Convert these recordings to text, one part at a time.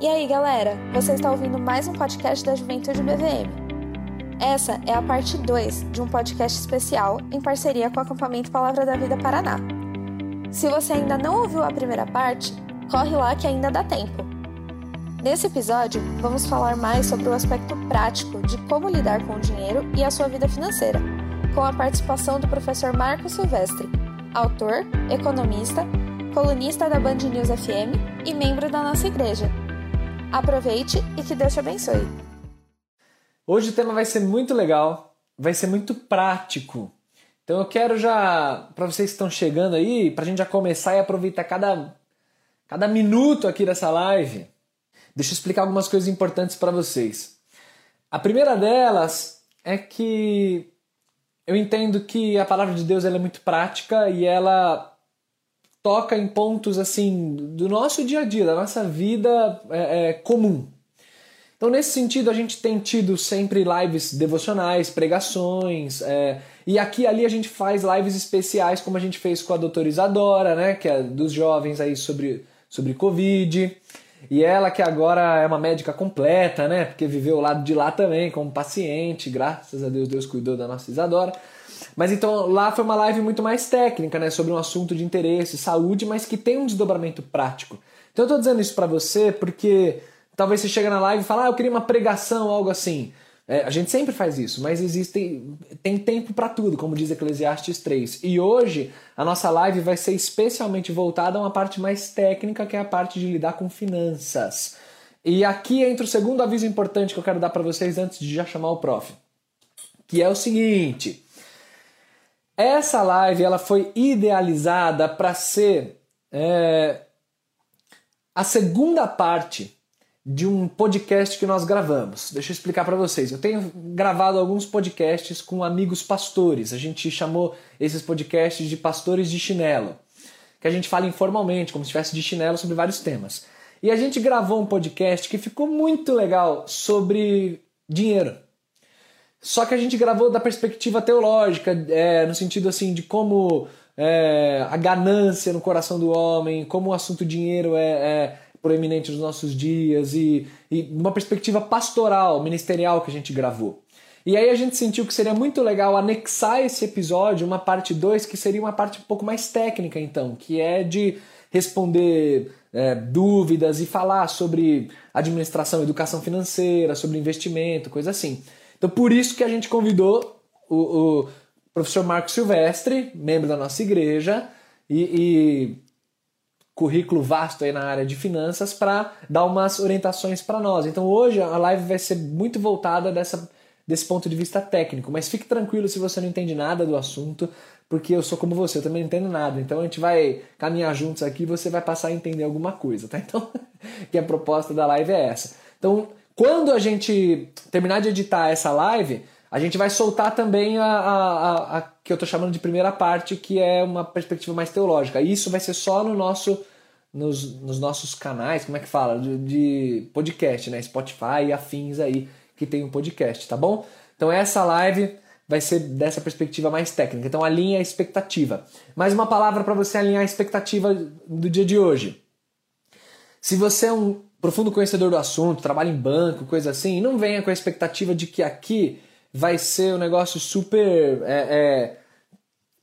E aí, galera? Você está ouvindo mais um podcast da Juventude BVM. Essa é a parte 2 de um podcast especial em parceria com o acampamento Palavra da Vida Paraná. Se você ainda não ouviu a primeira parte, corre lá que ainda dá tempo. Nesse episódio, vamos falar mais sobre o aspecto prático de como lidar com o dinheiro e a sua vida financeira, com a participação do professor Marco Silvestre, autor, economista, colunista da Band News FM e membro da nossa igreja. Aproveite e que Deus te abençoe. Hoje o tema vai ser muito legal, vai ser muito prático. Então eu quero já, para vocês que estão chegando aí, para a gente já começar e aproveitar cada, cada minuto aqui dessa live, deixa eu explicar algumas coisas importantes para vocês. A primeira delas é que eu entendo que a palavra de Deus ela é muito prática e ela toca em pontos assim do nosso dia a dia, da nossa vida é, é, comum. Então, nesse sentido, a gente tem tido sempre lives devocionais, pregações, é, e aqui e ali a gente faz lives especiais, como a gente fez com a doutora Isadora, né, que é dos jovens aí sobre, sobre Covid. E ela que agora é uma médica completa, né, porque viveu o lado de lá também como paciente, graças a Deus, Deus cuidou da nossa Isadora. Mas então lá foi uma live muito mais técnica, né, sobre um assunto de interesse, saúde, mas que tem um desdobramento prático. Então eu estou dizendo isso para você porque talvez você chegue na live e fale, ah, eu queria uma pregação, algo assim. É, a gente sempre faz isso, mas existe tem tempo para tudo, como diz Eclesiastes 3. E hoje a nossa live vai ser especialmente voltada a uma parte mais técnica, que é a parte de lidar com finanças. E aqui entra o segundo aviso importante que eu quero dar para vocês antes de já chamar o prof, que é o seguinte: essa live ela foi idealizada para ser é, a segunda parte de um podcast que nós gravamos. Deixa eu explicar para vocês. Eu tenho gravado alguns podcasts com amigos pastores. A gente chamou esses podcasts de pastores de chinelo, que a gente fala informalmente, como se estivesse de chinelo sobre vários temas. E a gente gravou um podcast que ficou muito legal sobre dinheiro. Só que a gente gravou da perspectiva teológica, é, no sentido assim de como é, a ganância no coração do homem, como o assunto dinheiro é, é proeminente nos nossos dias e, e uma perspectiva pastoral, ministerial que a gente gravou. E aí a gente sentiu que seria muito legal anexar esse episódio, uma parte 2, que seria uma parte um pouco mais técnica, então, que é de responder é, dúvidas e falar sobre administração, educação financeira, sobre investimento, coisa assim. Então, por isso que a gente convidou o, o professor Marco Silvestre, membro da nossa igreja, e, e currículo vasto aí na área de finanças, para dar umas orientações para nós. Então, hoje a live vai ser muito voltada dessa, desse ponto de vista técnico, mas fique tranquilo se você não entende nada do assunto, porque eu sou como você, eu também não entendo nada. Então a gente vai caminhar juntos aqui e você vai passar a entender alguma coisa, tá? Então, que a proposta da live é essa. Então, quando a gente terminar de editar essa live, a gente vai soltar também a, a, a, a que eu estou chamando de primeira parte, que é uma perspectiva mais teológica. Isso vai ser só no nosso, nos, nos nossos canais, como é que fala? De, de, podcast, né? Spotify e afins aí que tem um podcast, tá bom? Então essa live vai ser dessa perspectiva mais técnica. Então alinha a expectativa. Mais uma palavra para você alinhar a expectativa do dia de hoje. Se você é um profundo conhecedor do assunto, trabalha em banco, coisa assim, não venha com a expectativa de que aqui vai ser um negócio super é, é,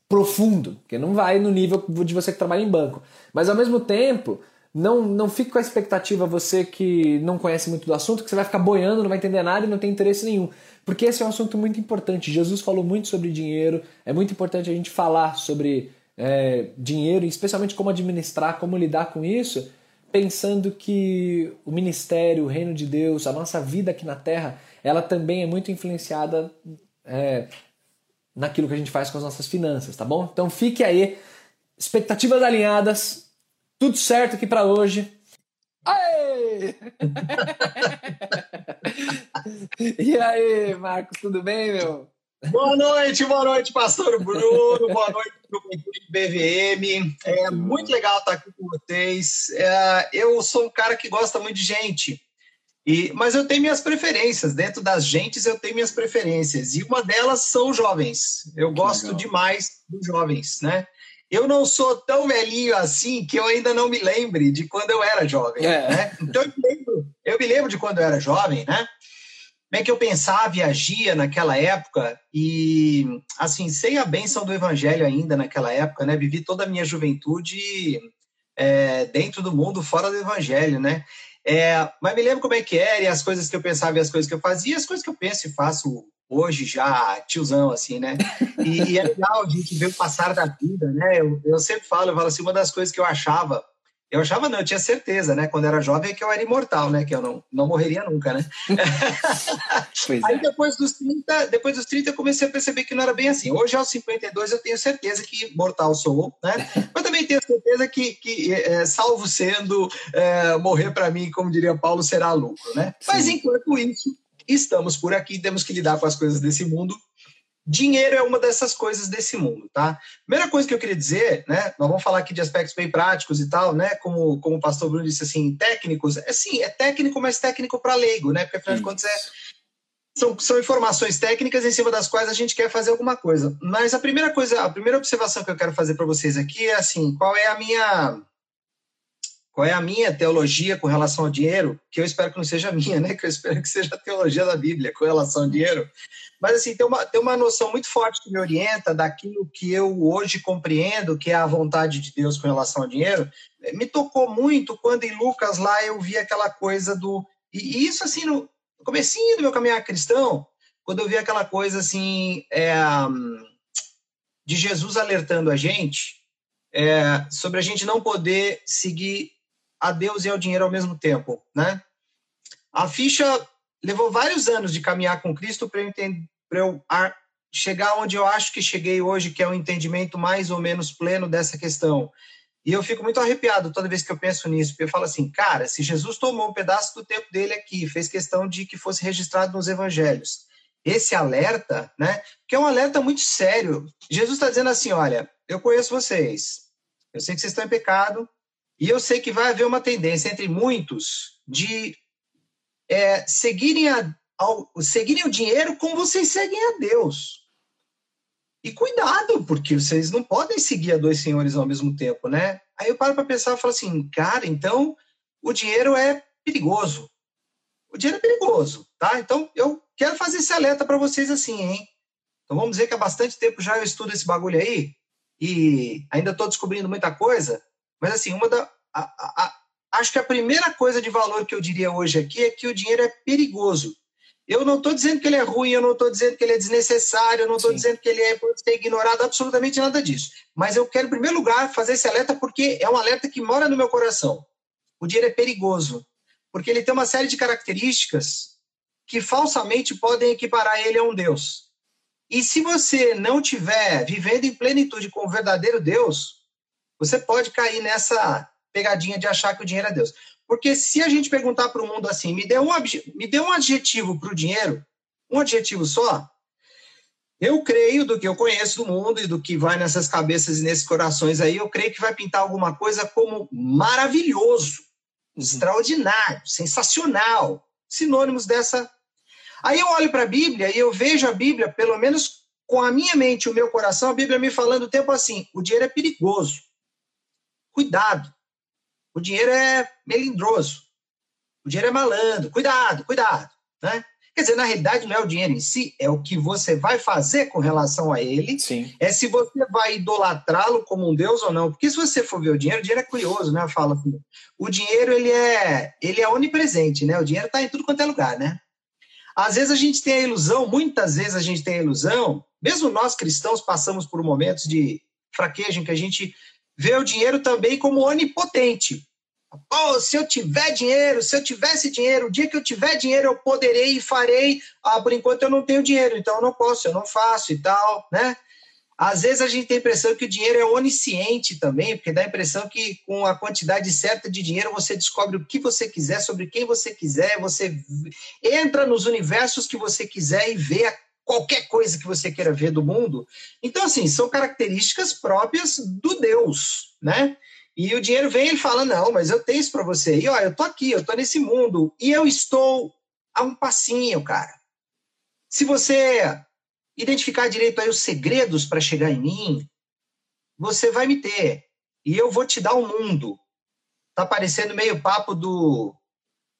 profundo, porque não vai no nível de você que trabalha em banco. Mas ao mesmo tempo, não, não fique com a expectativa você que não conhece muito do assunto, que você vai ficar boiando, não vai entender nada e não tem interesse nenhum. Porque esse é um assunto muito importante. Jesus falou muito sobre dinheiro, é muito importante a gente falar sobre é, dinheiro, especialmente como administrar, como lidar com isso, pensando que o ministério, o reino de Deus, a nossa vida aqui na Terra, ela também é muito influenciada é, naquilo que a gente faz com as nossas finanças, tá bom? Então fique aí, expectativas alinhadas, tudo certo aqui para hoje. Aê! e aí, Marcos, tudo bem, meu? Boa noite, boa noite, pastor Bruno, boa noite, BVM. É muito legal estar aqui com vocês. É, eu sou um cara que gosta muito de gente, e, mas eu tenho minhas preferências. Dentro das gentes, eu tenho minhas preferências. E uma delas são os jovens. Eu gosto demais dos jovens, né? eu não sou tão velhinho assim que eu ainda não me lembre de quando eu era jovem. É. Né? Então eu me, lembro, eu me lembro de quando eu era jovem, né? Como é que eu pensava e agia naquela época e, assim, sem a bênção do evangelho ainda naquela época, né? Vivi toda a minha juventude é, dentro do mundo, fora do evangelho, né? É, mas me lembro como é que era e as coisas que eu pensava e as coisas que eu fazia, as coisas que eu penso e faço hoje já tiozão, assim, né? E, e é legal a gente ver o passar da vida, né? Eu, eu sempre falo, eu falo assim, uma das coisas que eu achava eu achava não, eu tinha certeza, né? Quando era jovem que eu era imortal, né? Que eu não, não morreria nunca, né? Aí é. depois dos 30, depois dos 30 eu comecei a perceber que não era bem assim. Hoje aos 52 eu tenho certeza que mortal sou, né? Mas também tenho certeza que, que é, salvo sendo, é, morrer para mim, como diria Paulo, será lucro, né? Sim. Mas enquanto isso, estamos por aqui, temos que lidar com as coisas desse mundo Dinheiro é uma dessas coisas desse mundo, tá? Primeira coisa que eu queria dizer, né? Nós vamos falar aqui de aspectos bem práticos e tal, né? Como, como o pastor Bruno disse assim, técnicos. É sim, é técnico, mas técnico para leigo, né? Porque afinal de contas é, são, são informações técnicas em cima das quais a gente quer fazer alguma coisa. Mas a primeira coisa, a primeira observação que eu quero fazer para vocês aqui é assim, qual é a minha qual é a minha teologia com relação ao dinheiro, que eu espero que não seja minha, né? Que eu espero que seja a teologia da Bíblia com relação ao dinheiro. Mas, assim, tem uma, tem uma noção muito forte que me orienta daquilo que eu hoje compreendo, que é a vontade de Deus com relação ao dinheiro. Me tocou muito quando em Lucas lá eu vi aquela coisa do... E isso, assim, no comecinho do meu caminhar cristão, quando eu vi aquela coisa, assim, é, de Jesus alertando a gente é, sobre a gente não poder seguir a Deus e ao dinheiro ao mesmo tempo, né? A ficha levou vários anos de caminhar com Cristo para eu, eu chegar onde eu acho que cheguei hoje, que é um entendimento mais ou menos pleno dessa questão. E eu fico muito arrepiado toda vez que eu penso nisso, porque eu falo assim, cara, se Jesus tomou um pedaço do tempo dele aqui, fez questão de que fosse registrado nos evangelhos, esse alerta, né, que é um alerta muito sério. Jesus está dizendo assim, olha, eu conheço vocês, eu sei que vocês estão em pecado, e eu sei que vai haver uma tendência entre muitos de é, seguirem, a, ao, seguirem o dinheiro como vocês seguem a Deus. E cuidado, porque vocês não podem seguir a dois senhores ao mesmo tempo, né? Aí eu paro para pensar e falo assim, cara, então o dinheiro é perigoso. O dinheiro é perigoso, tá? Então eu quero fazer esse alerta para vocês assim, hein? Então vamos dizer que há bastante tempo já eu estudo esse bagulho aí e ainda estou descobrindo muita coisa, mas assim, uma da, a, a, acho que a primeira coisa de valor que eu diria hoje aqui é que o dinheiro é perigoso. Eu não estou dizendo que ele é ruim, eu não estou dizendo que ele é desnecessário, eu não estou dizendo que ele é, pode ser ignorado, absolutamente nada disso. Mas eu quero, em primeiro lugar, fazer esse alerta porque é um alerta que mora no meu coração. O dinheiro é perigoso, porque ele tem uma série de características que falsamente podem equiparar ele a um Deus. E se você não tiver vivendo em plenitude com o verdadeiro Deus, você pode cair nessa pegadinha de achar que o dinheiro é Deus. Porque se a gente perguntar para o mundo assim, me dê um, me dê um adjetivo para o dinheiro, um adjetivo só, eu creio, do que eu conheço do mundo e do que vai nessas cabeças e nesses corações aí, eu creio que vai pintar alguma coisa como maravilhoso, uhum. extraordinário, sensacional, sinônimos dessa. Aí eu olho para a Bíblia e eu vejo a Bíblia, pelo menos com a minha mente e o meu coração, a Bíblia me falando o tempo assim: o dinheiro é perigoso. Cuidado. O dinheiro é melindroso. O dinheiro é malandro. Cuidado, cuidado. Né? Quer dizer, na realidade, não é o dinheiro em si, é o que você vai fazer com relação a ele. Sim. É se você vai idolatrá-lo como um deus ou não. Porque se você for ver o dinheiro, o dinheiro é curioso, né? Fala assim, o dinheiro ele é, ele é onipresente, né? O dinheiro está em tudo quanto é lugar, né? Às vezes a gente tem a ilusão, muitas vezes a gente tem a ilusão, mesmo nós cristãos passamos por momentos de fraqueza em que a gente vê o dinheiro também como onipotente. Oh, se eu tiver dinheiro, se eu tivesse dinheiro, o dia que eu tiver dinheiro eu poderei e farei. Ah, por enquanto eu não tenho dinheiro, então eu não posso, eu não faço e tal, né? Às vezes a gente tem a impressão que o dinheiro é onisciente também, porque dá a impressão que com a quantidade certa de dinheiro você descobre o que você quiser, sobre quem você quiser, você entra nos universos que você quiser e vê qualquer coisa que você queira ver do mundo. Então, assim, são características próprias do Deus, né? E o dinheiro vem e ele fala: Não, mas eu tenho isso para você. E olha, eu tô aqui, eu tô nesse mundo e eu estou a um passinho, cara. Se você identificar direito aí os segredos para chegar em mim, você vai me ter. E eu vou te dar o mundo. Tá parecendo meio papo do,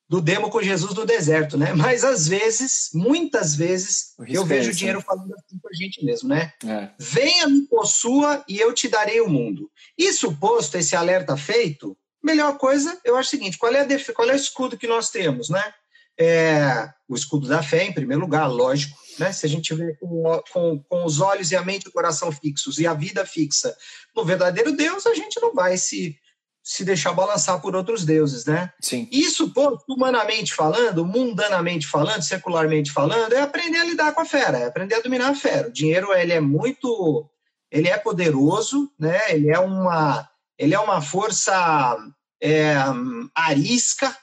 do demo com Jesus no deserto, né? Mas às vezes, muitas vezes, eu vejo o né? dinheiro falando assim a gente mesmo, né? É. Venha me possua e eu te darei o mundo. Isso posto, esse alerta feito, melhor coisa, eu acho o seguinte: qual é, a qual é o escudo que nós temos, né? É, o escudo da fé, em primeiro lugar, lógico. Né? Se a gente vê com, com, com os olhos e a mente e o coração fixos e a vida fixa no verdadeiro Deus, a gente não vai se, se deixar balançar por outros deuses, né? Sim. Isso, pô, humanamente falando, mundanamente falando, secularmente falando, é aprender a lidar com a fera, é aprender a dominar a fera. O dinheiro, ele é muito, ele é poderoso, né? Ele é uma, ele é uma força é, arisca,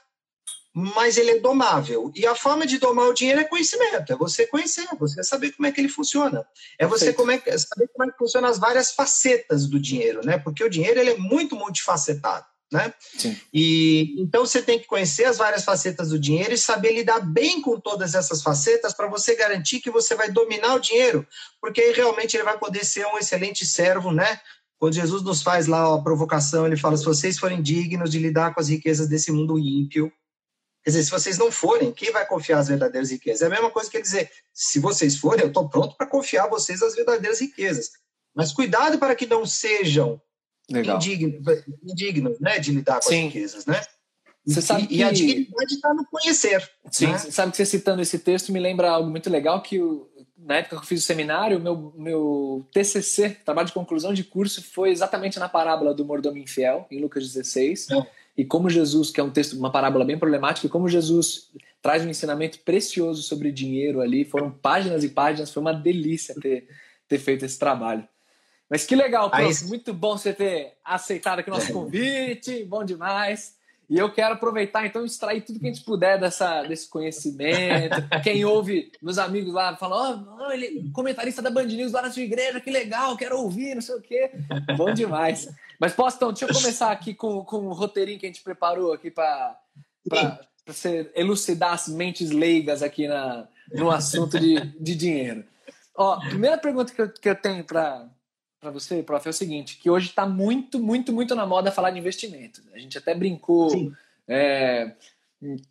mas ele é domável. E a forma de domar o dinheiro é conhecimento, é você conhecer, é você saber como é que ele funciona. É você como é, saber como é que funcionam as várias facetas do dinheiro, né? Porque o dinheiro ele é muito multifacetado. Né? Sim. E então você tem que conhecer as várias facetas do dinheiro e saber lidar bem com todas essas facetas para você garantir que você vai dominar o dinheiro, porque aí realmente ele vai poder ser um excelente servo, né? Quando Jesus nos faz lá a provocação, ele fala: se vocês forem dignos de lidar com as riquezas desse mundo ímpio, Quer dizer, se vocês não forem, quem vai confiar as verdadeiras riquezas? É a mesma coisa que dizer, se vocês forem, eu estou pronto para confiar a vocês as verdadeiras riquezas. Mas cuidado para que não sejam indignos, indignos né, de lidar com Sim. as riquezas, né? Você sabe e, que... e a dignidade está no conhecer. Sim, né? sabe que você citando esse texto me lembra algo muito legal que na época que eu fiz o seminário, meu meu TCC, trabalho de conclusão de curso, foi exatamente na parábola do mordomo infiel, em Lucas 16. É e como Jesus, que é um texto, uma parábola bem problemática, e como Jesus traz um ensinamento precioso sobre dinheiro ali, foram páginas e páginas, foi uma delícia ter, ter feito esse trabalho. Mas que legal, Aí... muito bom você ter aceitado aqui o nosso convite, bom demais. E eu quero aproveitar, então, extrair tudo que a gente puder dessa, desse conhecimento. Quem ouve, meus amigos lá, falam, oh, ele comentarista da Band News lá na sua igreja, que legal, quero ouvir, não sei o quê. Bom demais. Mas, Postão, deixa eu começar aqui com, com o roteirinho que a gente preparou aqui para você elucidar as mentes leigas aqui na, no assunto de, de dinheiro. Ó, primeira pergunta que eu, que eu tenho para para você, prof, é o seguinte, que hoje está muito, muito, muito na moda falar de investimento. A gente até brincou é,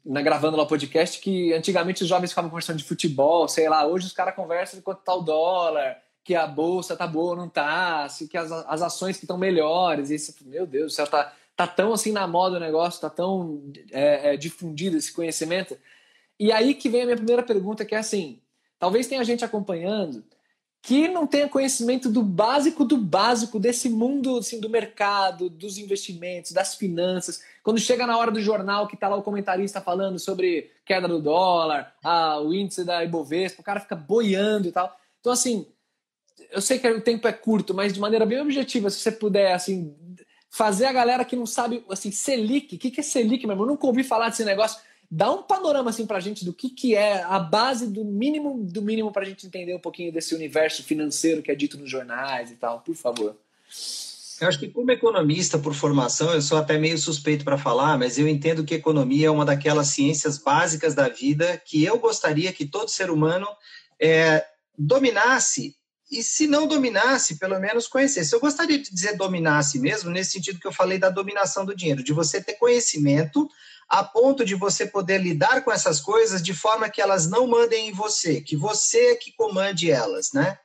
na, gravando lá o podcast que antigamente os jovens ficavam conversando de futebol, sei lá, hoje os caras conversam de quanto está o dólar, que a bolsa tá boa ou não tá, se, que as, as ações que estão melhores, e esse, meu Deus céu, tá, tá tão assim na moda o negócio, tá tão é, é, difundido esse conhecimento. E aí que vem a minha primeira pergunta, que é assim, talvez tenha gente acompanhando que não tenha conhecimento do básico do básico desse mundo assim, do mercado, dos investimentos, das finanças. Quando chega na hora do jornal que está lá o comentarista falando sobre queda do dólar, ah, o índice da Ibovespa, o cara fica boiando e tal. Então, assim, eu sei que o tempo é curto, mas de maneira bem objetiva, se você puder, assim, fazer a galera que não sabe, assim, Selic, o que, que é Selic, meu irmão? Eu nunca ouvi falar desse negócio. Dá um panorama, assim, pra gente do que, que é a base do mínimo do mínimo pra gente entender um pouquinho desse universo financeiro que é dito nos jornais e tal, por favor. Eu acho que como economista por formação, eu sou até meio suspeito para falar, mas eu entendo que economia é uma daquelas ciências básicas da vida que eu gostaria que todo ser humano é, dominasse e se não dominasse, pelo menos conhecesse. Eu gostaria de dizer dominasse mesmo, nesse sentido que eu falei da dominação do dinheiro, de você ter conhecimento a ponto de você poder lidar com essas coisas de forma que elas não mandem em você, que você é que comande elas, né?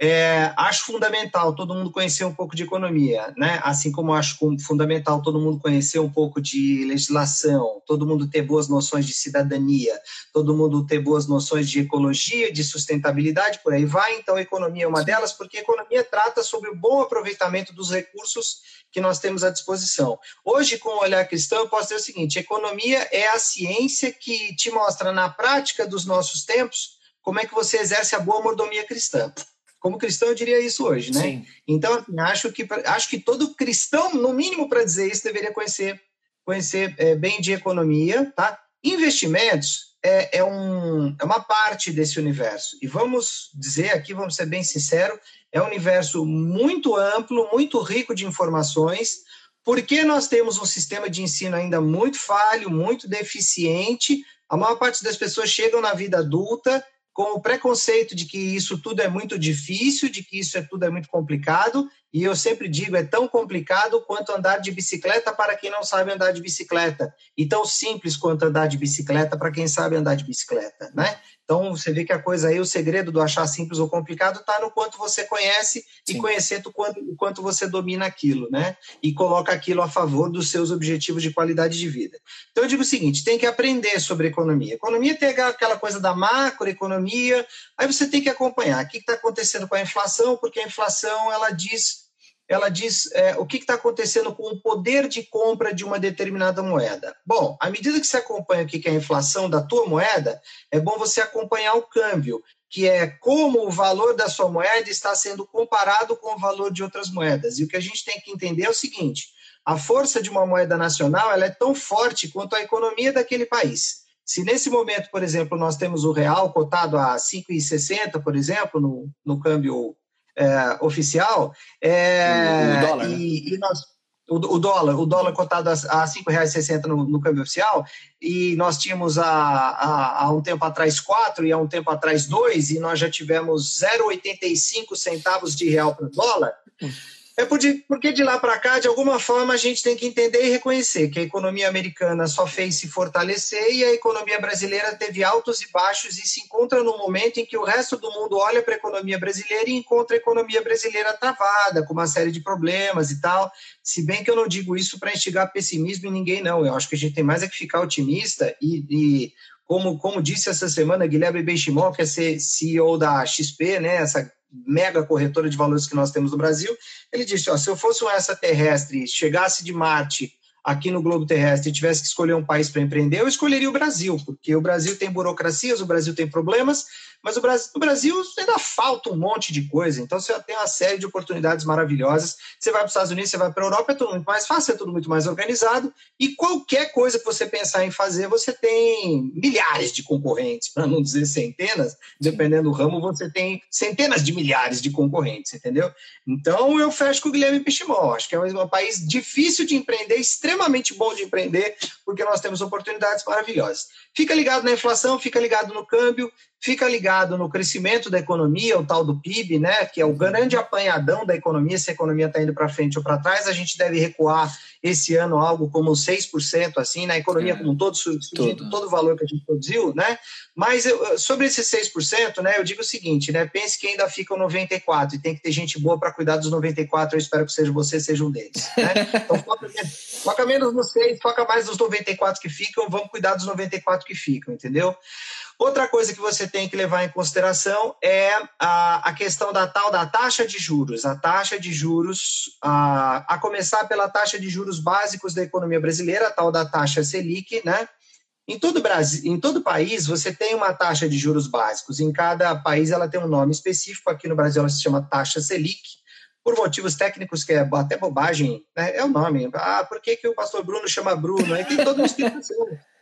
É, acho fundamental todo mundo conhecer um pouco de economia, né? Assim como acho fundamental todo mundo conhecer um pouco de legislação, todo mundo ter boas noções de cidadania, todo mundo ter boas noções de ecologia, de sustentabilidade, por aí vai. Então, a economia é uma delas, porque a economia trata sobre o bom aproveitamento dos recursos que nós temos à disposição. Hoje, com o olhar cristão, eu posso dizer o seguinte: economia é a ciência que te mostra na prática dos nossos tempos como é que você exerce a boa mordomia cristã. Como cristão, eu diria isso hoje, né? Sim. Então, assim, acho que, acho que todo cristão, no mínimo para dizer isso, deveria conhecer, conhecer é, bem de economia, tá? Investimentos é, é, um, é uma parte desse universo. E vamos dizer aqui, vamos ser bem sinceros, é um universo muito amplo, muito rico de informações, porque nós temos um sistema de ensino ainda muito falho, muito deficiente. A maior parte das pessoas chegam na vida adulta com o preconceito de que isso tudo é muito difícil, de que isso é tudo é muito complicado, E eu sempre digo, é tão complicado quanto andar de bicicleta para quem não sabe andar de bicicleta, e tão simples quanto andar de bicicleta para quem sabe andar de bicicleta, né? Então, você vê que a coisa aí, o segredo do achar simples ou complicado está no quanto você conhece Sim. e conhecendo o quanto, o quanto você domina aquilo, né? E coloca aquilo a favor dos seus objetivos de qualidade de vida. Então, eu digo o seguinte: tem que aprender sobre economia. Economia tem aquela coisa da macroeconomia, aí você tem que acompanhar o que está acontecendo com a inflação, porque a inflação ela diz ela diz é, o que está acontecendo com o poder de compra de uma determinada moeda. Bom, à medida que você acompanha o que é a inflação da tua moeda, é bom você acompanhar o câmbio, que é como o valor da sua moeda está sendo comparado com o valor de outras moedas. E o que a gente tem que entender é o seguinte: a força de uma moeda nacional ela é tão forte quanto a economia daquele país. Se nesse momento, por exemplo, nós temos o real cotado a 5,60, por exemplo, no, no câmbio é, oficial. É, o, dólar, né? e, e nós, o, o, dólar, o dólar cotado a, a R$ 5,60 no, no câmbio oficial, e nós tínhamos há, um tempo atrás 4 e há um tempo atrás 2, e nós já tivemos 0,85 centavos de real para o dólar. É porque de lá para cá, de alguma forma, a gente tem que entender e reconhecer que a economia americana só fez se fortalecer e a economia brasileira teve altos e baixos e se encontra num momento em que o resto do mundo olha para a economia brasileira e encontra a economia brasileira travada, com uma série de problemas e tal. Se bem que eu não digo isso para instigar pessimismo em ninguém, não. Eu acho que a gente tem mais é que ficar otimista e, e como, como disse essa semana Guilherme Benchimol, que é CEO da XP, né, essa mega corretora de valores que nós temos no Brasil, ele disse: ó, se eu fosse um extraterrestre, chegasse de Marte aqui no globo terrestre e tivesse que escolher um país para empreender, eu escolheria o Brasil, porque o Brasil tem burocracias, o Brasil tem problemas, mas o Brasil, no Brasil ainda falta um monte de coisa. Então você tem uma série de oportunidades maravilhosas. Você vai para os Estados Unidos, você vai para a Europa, é tudo muito mais fácil, é tudo muito mais organizado. E qualquer coisa que você pensar em fazer, você tem milhares de concorrentes, para não dizer centenas, dependendo do ramo, você tem centenas de milhares de concorrentes, entendeu? Então eu fecho com o Guilherme Pichimol. Acho que é um país difícil de empreender, extremamente bom de empreender, porque nós temos oportunidades maravilhosas. Fica ligado na inflação, fica ligado no câmbio, fica ligado no crescimento da economia, o tal do PIB, né, que é o grande apanhadão da economia, se a economia está indo para frente ou para trás, a gente deve recuar esse ano algo como 6%, assim, na economia é, como um todo, todo, todo o valor que a gente produziu, né, mas eu, sobre esses 6%, né, eu digo o seguinte, né, pense que ainda ficam 94 e tem que ter gente boa para cuidar dos 94, eu espero que seja você, seja um deles, né, então foca, foca menos nos 6, foca mais nos 94 que ficam, vamos cuidar dos 94 que ficam, entendeu? Outra coisa que você tem que levar em consideração é a, a questão da tal da taxa de juros. A taxa de juros, a, a começar pela taxa de juros básicos da economia brasileira, a tal da taxa Selic, né? Em todo, Brasil, em todo país, você tem uma taxa de juros básicos. Em cada país, ela tem um nome específico. Aqui no Brasil, ela se chama taxa Selic, por motivos técnicos, que é até bobagem, né? é o nome. Ah, por que, que o pastor Bruno chama Bruno? Aí tem toda uma explicação.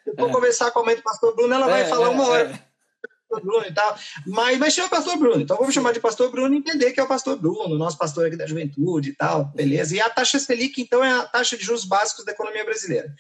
Se for é. conversar com a mãe do pastor Bruno, ela vai é, falar uma é, hora. É. Bruno e tal. Mas, mas chama pastor Bruno. Então vamos chamar de pastor Bruno e entender que é o pastor Bruno, nosso pastor aqui da juventude e tal, beleza? E a taxa Selic, então, é a taxa de juros básicos da economia brasileira.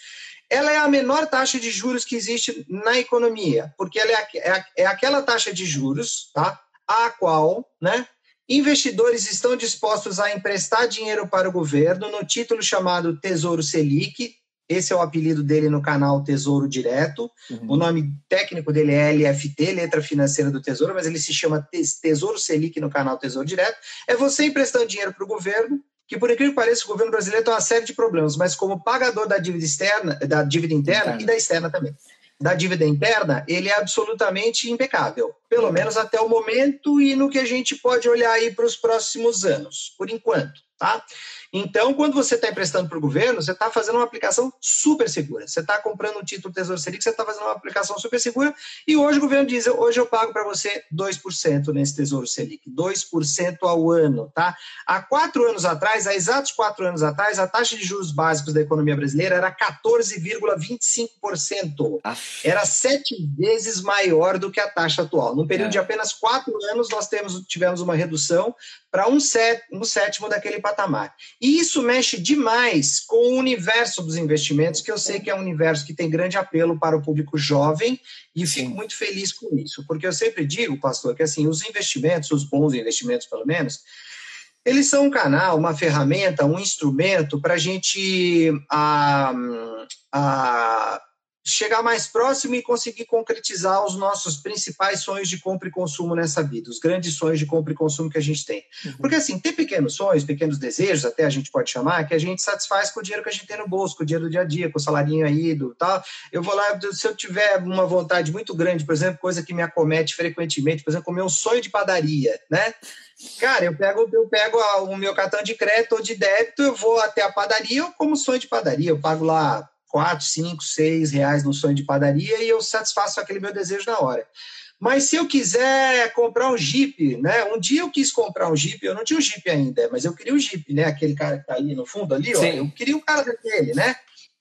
Ela é a menor taxa de juros que existe na economia, porque ela é, é, é aquela taxa de juros, tá? A qual, né? Investidores estão dispostos a emprestar dinheiro para o governo no título chamado Tesouro Selic, esse é o apelido dele no canal Tesouro Direto. Uhum. O nome técnico dele é LFT, Letra Financeira do Tesouro, mas ele se chama Tesouro Selic no canal Tesouro Direto. É você emprestando dinheiro para o governo, que por incrível que pareça, o governo brasileiro tem uma série de problemas, mas como pagador da dívida externa, da dívida interna Interno. e da externa também. Da dívida interna, ele é absolutamente impecável, pelo uhum. menos até o momento e no que a gente pode olhar aí para os próximos anos, por enquanto, tá? Então, quando você está emprestando para o governo, você está fazendo uma aplicação super segura. Você está comprando um título Tesouro Selic, você está fazendo uma aplicação super segura. E hoje o governo diz: hoje eu pago para você 2% nesse Tesouro Selic, 2% ao ano. Tá? Há quatro anos atrás, há exatos quatro anos atrás, a taxa de juros básicos da economia brasileira era 14,25%. Era sete vezes maior do que a taxa atual. Num período é. de apenas quatro anos, nós temos, tivemos uma redução para um, set, um sétimo daquele patamar. E isso mexe demais com o universo dos investimentos, que eu sei que é um universo que tem grande apelo para o público jovem, e Sim. fico muito feliz com isso, porque eu sempre digo, pastor, que assim, os investimentos, os bons investimentos pelo menos, eles são um canal, uma ferramenta, um instrumento para a gente a, a, chegar mais próximo e conseguir concretizar os nossos principais sonhos de compra e consumo nessa vida, os grandes sonhos de compra e consumo que a gente tem. Uhum. Porque assim, tem pequenos sonhos, pequenos desejos, até a gente pode chamar, que a gente satisfaz com o dinheiro que a gente tem no bolso, com o dinheiro do dia a dia, com o salarinho aí, do tal. Eu vou lá, se eu tiver uma vontade muito grande, por exemplo, coisa que me acomete frequentemente, por exemplo, o meu sonho de padaria, né? Cara, eu pego, eu pego o meu cartão de crédito ou de débito, eu vou até a padaria, eu como sonho de padaria, eu pago lá quatro, cinco, seis reais no sonho de padaria e eu satisfaço aquele meu desejo na hora. Mas se eu quiser comprar um Jeep, né? Um dia eu quis comprar um Jeep, eu não tinha um Jeep ainda, mas eu queria um Jeep, né? Aquele cara que tá ali no fundo ali, ó, eu queria um cara daquele, né?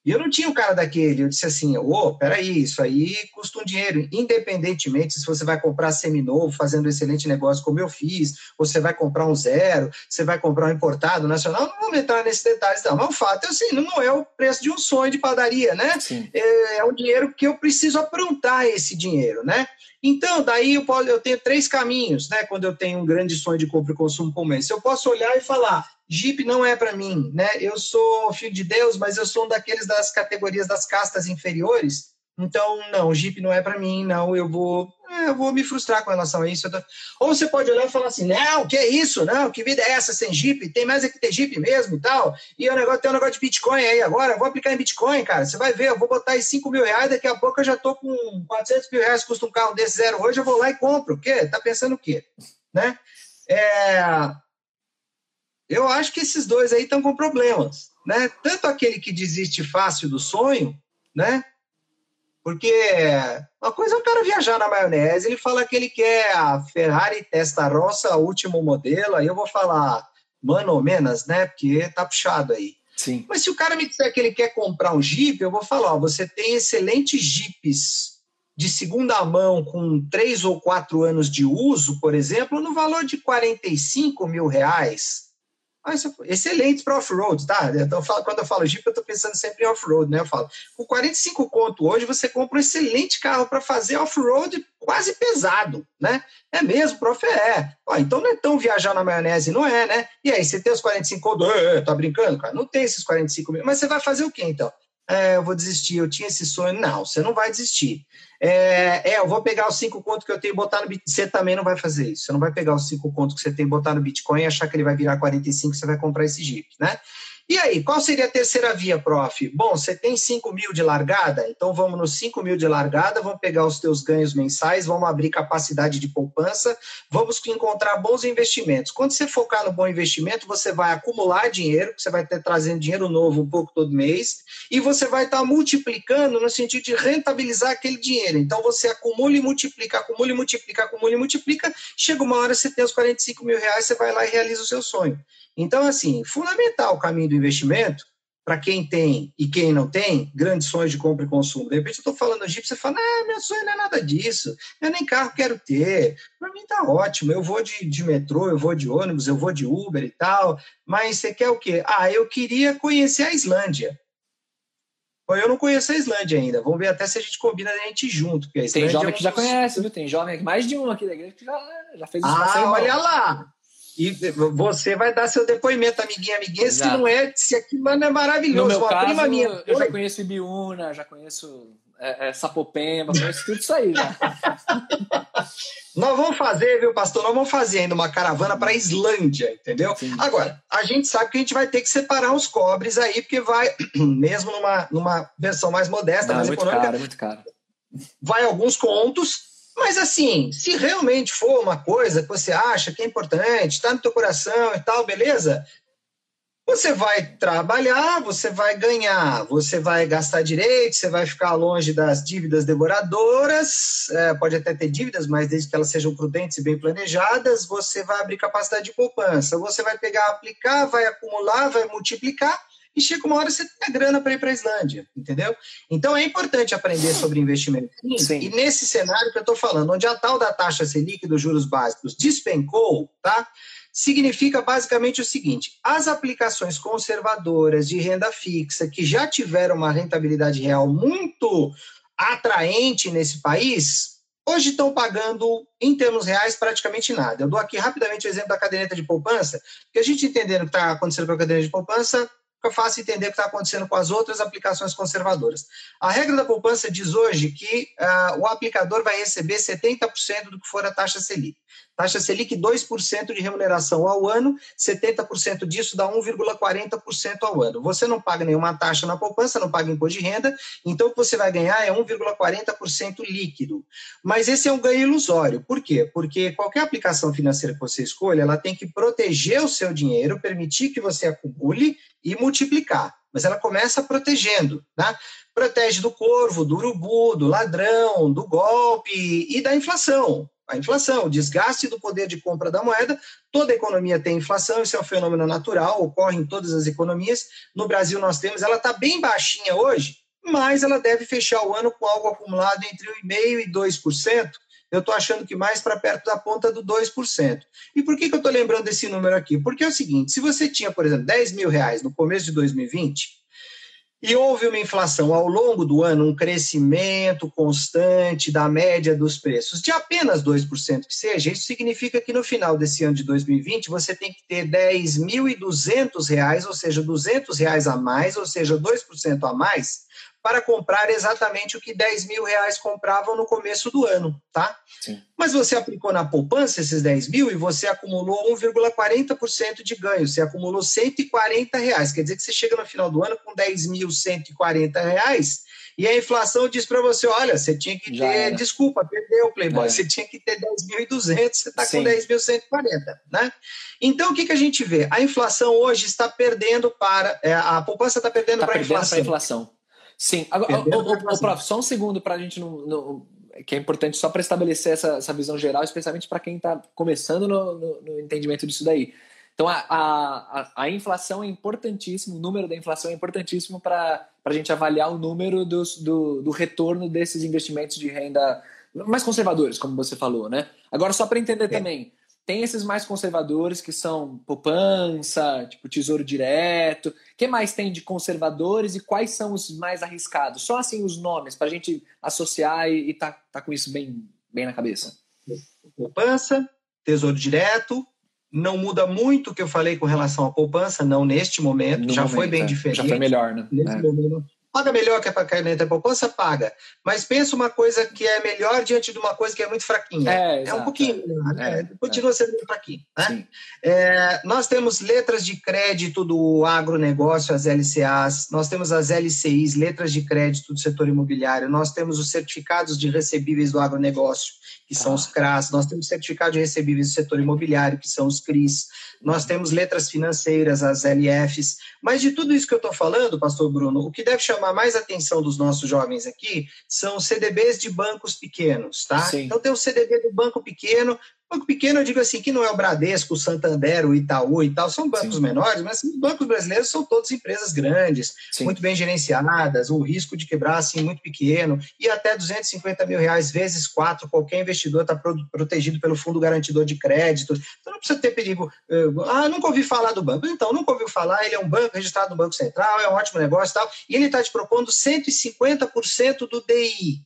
E eu não tinha um cara daquele. Eu disse assim: ô, oh, peraí, isso aí custa um dinheiro. Independentemente se você vai comprar seminovo, fazendo um excelente negócio como eu fiz, ou você vai comprar um zero, você vai comprar um importado nacional, não vamos entrar nesses detalhes, não. Mas o fato é assim: não é o preço de um sonho de padaria, né? É, é um dinheiro que eu preciso aprontar esse dinheiro, né? Então, daí eu, posso, eu tenho três caminhos, né? Quando eu tenho um grande sonho de compra e consumo como esse. Eu posso olhar e falar, Jeep não é para mim, né? Eu sou filho de Deus, mas eu sou um daqueles das categorias das castas inferiores. Então, não, Jeep não é para mim, não, eu vou, é, eu vou me frustrar com relação a isso. Ou você pode olhar e falar assim, não, que é isso, não, que vida é essa sem Jeep? Tem mais é que ter Jeep mesmo tal. E o negócio, tem um negócio de Bitcoin aí agora, eu vou aplicar em Bitcoin, cara, você vai ver, eu vou botar aí 5 mil reais, daqui a pouco eu já tô com 400 mil reais, custa um carro desse zero hoje, eu vou lá e compro. O quê? Tá pensando o quê? Né? É, eu acho que esses dois aí estão com problemas, né? Tanto aquele que desiste fácil do sonho, né? Porque uma coisa é o cara viajar na maionese, ele fala que ele quer a Ferrari Testarossa, último modelo, aí eu vou falar, mano ou menos, né? Porque tá puxado aí. Sim. Mas se o cara me disser que ele quer comprar um Jeep, eu vou falar, ó, você tem excelentes Jeeps de segunda mão com três ou quatro anos de uso, por exemplo, no valor de 45 mil reais excelentes para off-road, tá? Então, quando eu falo Jeep, eu estou pensando sempre em off-road, né? Eu falo, com 45 conto hoje, você compra um excelente carro para fazer off-road quase pesado, né? É mesmo, prof, é. Ó, então não é tão viajar na maionese, não é, né? E aí, você tem os 45 conto, é, tá brincando, cara? Não tem esses 45 mil, mas você vai fazer o quê, então? É, eu vou desistir, eu tinha esse sonho. Não, você não vai desistir. É, é, eu vou pegar os cinco contos que eu tenho e botar no Bitcoin. Você também não vai fazer isso. Você não vai pegar os cinco contos que você tem e botar no Bitcoin e achar que ele vai virar 45 e você vai comprar esse Jeep, né? E aí, qual seria a terceira via, prof? Bom, você tem 5 mil de largada, então vamos nos 5 mil de largada, vamos pegar os teus ganhos mensais, vamos abrir capacidade de poupança, vamos encontrar bons investimentos. Quando você focar no bom investimento, você vai acumular dinheiro, você vai ter trazendo dinheiro novo um pouco todo mês, e você vai estar multiplicando no sentido de rentabilizar aquele dinheiro. Então você acumula e multiplica, acumula e multiplica, acumula e multiplica, chega uma hora você tem os 45 mil reais, você vai lá e realiza o seu sonho. Então, assim, fundamental o caminho do investimento para quem tem e quem não tem grandes sonhos de compra e consumo. De repente eu estou falando Jeep, você fala, ah, meu sonho não é nada disso, eu nem carro quero ter, para mim tá ótimo, eu vou de, de metrô, eu vou de ônibus, eu vou de Uber e tal, mas você quer o quê? Ah, eu queria conhecer a Islândia. Bom, eu não conheço a Islândia ainda. Vamos ver até se a gente combina a gente junto. Tem jovem é um que já conhece, viu? Tem jovem, mais de um aqui da igreja que já, já fez isso. Ah, olha lá! E você vai dar seu depoimento, amiguinha, amiguinha, Exato. se não é, se aquilo não é maravilhoso. No meu Uma caso, prima minha. Eu já conheço Ibiúna, já conheço é, é, Sapopemba, conheço tudo isso aí. Né? Nós vamos fazer, viu, pastor? Nós vamos fazer ainda uma caravana para a Islândia, entendeu? Sim. Agora, a gente sabe que a gente vai ter que separar os cobres aí, porque vai, mesmo numa, numa versão mais modesta, não, mais é muito econômica, caro, é muito caro. vai alguns contos, mas assim, se realmente for uma coisa que você acha que é importante, está no teu coração e tal, beleza? Você vai trabalhar, você vai ganhar, você vai gastar direito, você vai ficar longe das dívidas devoradoras, é, pode até ter dívidas, mas desde que elas sejam prudentes e bem planejadas, você vai abrir capacidade de poupança. Você vai pegar, aplicar, vai acumular, vai multiplicar e chega uma hora você tem a grana para ir para a Islândia, entendeu? Então é importante aprender sobre investimento. Sim, Sim. E nesse cenário que eu estou falando, onde a tal da taxa Selic dos juros básicos despencou, tá? Significa basicamente o seguinte: as aplicações conservadoras de renda fixa que já tiveram uma rentabilidade real muito atraente nesse país, hoje estão pagando, em termos reais, praticamente nada. Eu dou aqui rapidamente o exemplo da caderneta de poupança, que a gente entendendo o que está acontecendo com a caderneta de poupança, fica fácil entender o que está acontecendo com as outras aplicações conservadoras. A regra da poupança diz hoje que uh, o aplicador vai receber 70% do que for a taxa Selic. Taxa Selic 2% de remuneração ao ano, 70% disso dá 1,40% ao ano. Você não paga nenhuma taxa na poupança, não paga imposto de renda, então o que você vai ganhar é 1,40% líquido. Mas esse é um ganho ilusório. Por quê? Porque qualquer aplicação financeira que você escolha, ela tem que proteger o seu dinheiro, permitir que você acumule e multiplicar. Mas ela começa protegendo, tá? Protege do corvo, do urubu, do ladrão, do golpe e da inflação a inflação, o desgaste do poder de compra da moeda. Toda economia tem inflação, isso é um fenômeno natural, ocorre em todas as economias. No Brasil nós temos, ela está bem baixinha hoje, mas ela deve fechar o ano com algo acumulado entre 1,5% e 2%. Eu estou achando que mais para perto da ponta do 2%. E por que, que eu estou lembrando desse número aqui? Porque é o seguinte: se você tinha, por exemplo, 10 mil reais no começo de 2020, e houve uma inflação ao longo do ano, um crescimento constante da média dos preços de apenas 2% que seja. Isso significa que no final desse ano de 2020 você tem que ter R$ 10.200, ou seja, 200 reais a mais, ou seja, 2% a mais, para comprar exatamente o que 10 mil reais compravam no começo do ano, tá? Sim. Mas você aplicou na poupança esses 10 mil e você acumulou 1,40% de ganho, você acumulou 140 reais, quer dizer que você chega no final do ano com 10.140 reais e a inflação diz para você, olha, você tinha que ter, desculpa, perdeu o Playboy, é. você tinha que ter 10.200, você está com 10.140, né? Então, o que, que a gente vê? A inflação hoje está perdendo para, é, a poupança está perdendo tá para a inflação. inflação. Sim. Agora, o, o, o, prof, só um segundo para a gente não, não, que é importante só para estabelecer essa, essa visão geral, especialmente para quem está começando no, no, no, entendimento disso daí. Então, a, a, a, inflação é importantíssimo, o número da inflação é importantíssimo para a gente avaliar o número dos, do, do retorno desses investimentos de renda mais conservadores, como você falou, né? Agora, só para entender é. também, tem esses mais conservadores que são poupança, tipo tesouro direto. O que mais tem de conservadores e quais são os mais arriscados? Só assim os nomes para a gente associar e, tá, tá com isso bem, bem na cabeça. Poupança, tesouro direto. Não muda muito o que eu falei com relação à poupança, não neste momento. No já momento, foi bem é. diferente. Já foi melhor, né? Nesse é. momento, Paga melhor que a caneta poupança? Paga. Mas pensa uma coisa que é melhor diante de uma coisa que é muito fraquinha. É, é um pouquinho É, é, continua sendo muito fraquinho. Né? É, nós temos letras de crédito do agronegócio, as LCAs, nós temos as LCIs, letras de crédito do setor imobiliário, nós temos os certificados de recebíveis do agronegócio, que são ah. os CRAS, nós temos certificado de recebíveis do setor imobiliário, que são os CRIs, nós temos letras financeiras, as LFs, mas de tudo isso que eu estou falando, pastor Bruno, o que deve chamar mais atenção dos nossos jovens aqui são CDBs de bancos pequenos, tá? Sim. Então tem o CDB do banco pequeno, Banco pequeno, eu digo assim, que não é o Bradesco, o Santander, o Itaú e tal, são bancos Sim. menores, mas os bancos brasileiros são todas empresas grandes, Sim. muito bem gerenciadas, o risco de quebrar assim muito pequeno, e até 250 mil reais vezes quatro, qualquer investidor está protegido pelo fundo garantidor de crédito, então não precisa ter perigo. Ah, nunca ouvi falar do banco. Então, nunca ouviu falar, ele é um banco registrado no Banco Central, é um ótimo negócio e tal, e ele está te propondo 150% do DI.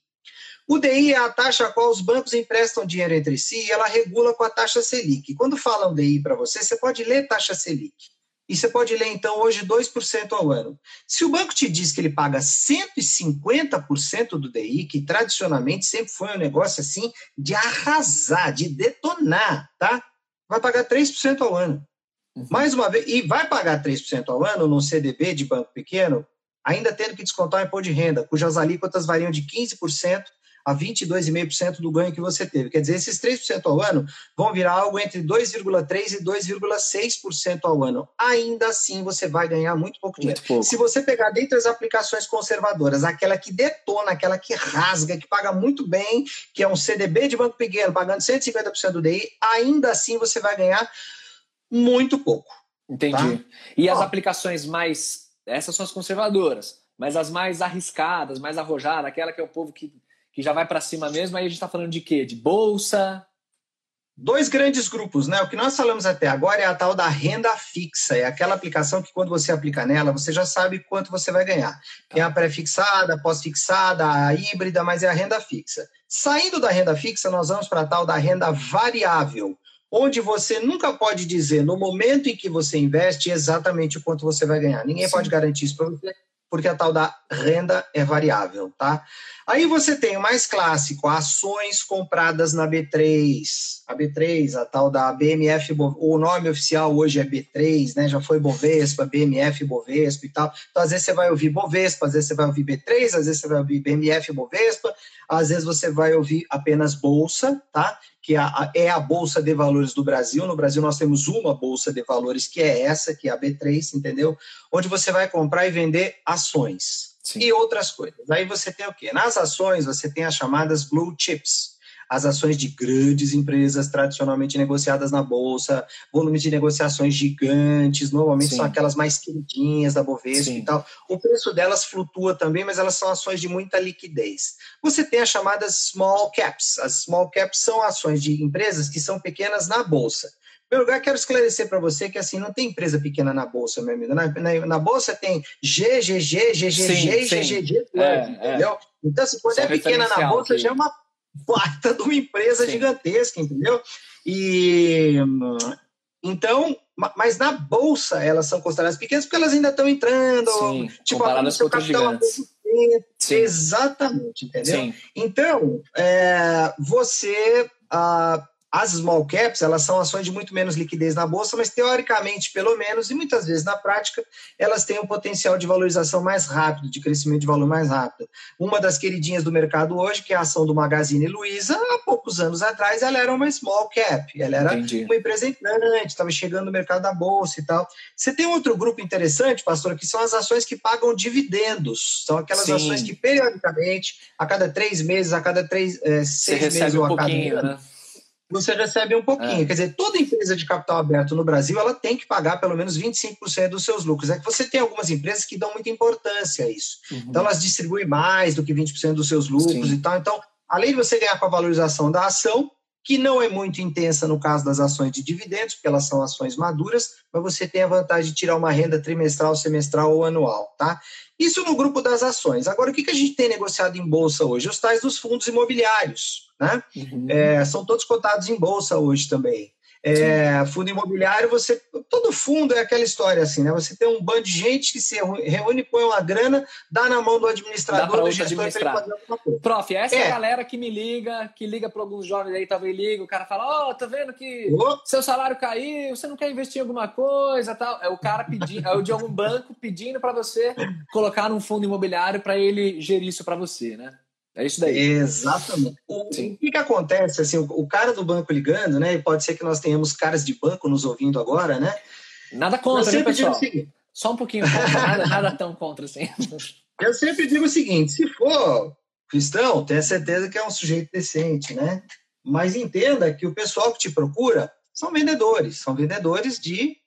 O DI é a taxa a qual os bancos emprestam dinheiro entre si e ela regula com a taxa Selic. Quando falam DI para você, você pode ler taxa Selic. E você pode ler, então, hoje 2% ao ano. Se o banco te diz que ele paga 150% do DI, que tradicionalmente sempre foi um negócio assim de arrasar, de detonar, tá? Vai pagar 3% ao ano. Uhum. Mais uma vez, e vai pagar 3% ao ano no CDB de banco pequeno, ainda tendo que descontar o imposto de renda, cujas alíquotas variam de 15% a 22,5% do ganho que você teve. Quer dizer, esses 3% ao ano vão virar algo entre 2,3% e 2,6% ao ano. Ainda assim, você vai ganhar muito pouco dinheiro. Muito pouco. Se você pegar dentre as aplicações conservadoras, aquela que detona, aquela que rasga, que paga muito bem, que é um CDB de banco pequeno, pagando 150% do DI, ainda assim você vai ganhar muito pouco. Entendi. Tá? E as aplicações mais. Essas são as conservadoras, mas as mais arriscadas, mais arrojadas, aquela que é o povo que que já vai para cima mesmo, aí a gente está falando de quê? De bolsa? dois grandes grupos, né? O que nós falamos até agora é a tal da renda fixa, é aquela aplicação que quando você aplica nela, você já sabe quanto você vai ganhar. Tem a pré-fixada, a pós-fixada, a híbrida, mas é a renda fixa. Saindo da renda fixa, nós vamos para a tal da renda variável, onde você nunca pode dizer no momento em que você investe exatamente o quanto você vai ganhar. Ninguém Sim. pode garantir isso para você, porque a tal da renda é variável, tá? Aí você tem o mais clássico, ações compradas na B3. A B3, a tal da BMF, o nome oficial hoje é B3, né? Já foi Bovespa, BMF Bovespa e tal. Então, às vezes você vai ouvir Bovespa, às vezes você vai ouvir B3, às vezes você vai ouvir BMF Bovespa, às vezes você vai ouvir apenas Bolsa, tá? Que é a Bolsa de Valores do Brasil. No Brasil nós temos uma Bolsa de Valores, que é essa, que é a B3, entendeu? Onde você vai comprar e vender ações. Sim. E outras coisas. Aí você tem o quê? Nas ações, você tem as chamadas blue chips as ações de grandes empresas tradicionalmente negociadas na bolsa, volumes de negociações gigantes, normalmente Sim. são aquelas mais queridinhas da Bovespa Sim. e tal. O preço delas flutua também, mas elas são ações de muita liquidez. Você tem as chamadas small caps. As small caps são ações de empresas que são pequenas na bolsa. Em primeiro lugar, quero esclarecer para você que assim não tem empresa pequena na bolsa, meu amigo. Na, na, na bolsa tem GGG, GGG, GGG, entendeu? Então, se for é pequena na bolsa, já é uma baita de uma empresa Sim. gigantesca, entendeu? E então, mas na bolsa elas são consideradas pequenas porque elas ainda estão entrando, Sim, tipo, comparadas com outras gigantes. Sim. Exatamente, entendeu? Sim. Então, é, você ah, as small caps, elas são ações de muito menos liquidez na bolsa, mas teoricamente, pelo menos, e muitas vezes na prática, elas têm um potencial de valorização mais rápido, de crescimento de valor mais rápido. Uma das queridinhas do mercado hoje, que é a ação do Magazine Luiza, há poucos anos atrás, ela era uma small cap, ela era Entendi. uma empresa entrante, estava chegando no mercado da bolsa e tal. Você tem outro grupo interessante, pastor, que são as ações que pagam dividendos. São aquelas Sim. ações que, periodicamente, a cada três meses, a cada três, é, seis meses ou a cada ano, né? Você recebe um pouquinho. É. Quer dizer, toda empresa de capital aberto no Brasil, ela tem que pagar pelo menos 25% dos seus lucros. É que você tem algumas empresas que dão muita importância a isso. Uhum. Então, elas distribuem mais do que 20% dos seus lucros Sim. e tal. Então, além de você ganhar com a valorização da ação, que não é muito intensa no caso das ações de dividendos, porque elas são ações maduras, mas você tem a vantagem de tirar uma renda trimestral, semestral ou anual, tá? Isso no grupo das ações. Agora, o que a gente tem negociado em bolsa hoje? Os tais dos fundos imobiliários, né? Uhum. É, são todos cotados em bolsa hoje também. É, fundo imobiliário, você. Todo fundo é aquela história assim, né? Você tem um bando de gente que se reúne, põe uma grana, dá na mão do administrador, do gestor administrar. Prof, essa é. é. a galera que me liga, que liga para alguns jovens aí, talvez liga, o cara fala: Ó, oh, tá vendo que oh. seu salário caiu, você não quer investir em alguma coisa tal. É o cara pedindo, é o de algum banco pedindo para você colocar num fundo imobiliário para ele gerir isso para você, né? É isso daí. Exatamente. O, que, que acontece? Assim, o, o, cara do banco ligando, né? E pode ser que nós tenhamos caras de banco nos ouvindo agora, né? Nada contra, né, pessoal? Seguinte, Só um pouquinho contra, nada, nada tão contra assim. Eu sempre digo o seguinte: se for cristão, tenha certeza que é um sujeito decente, né? Mas entenda que o pessoal que te procura são vendedores, são vendedores de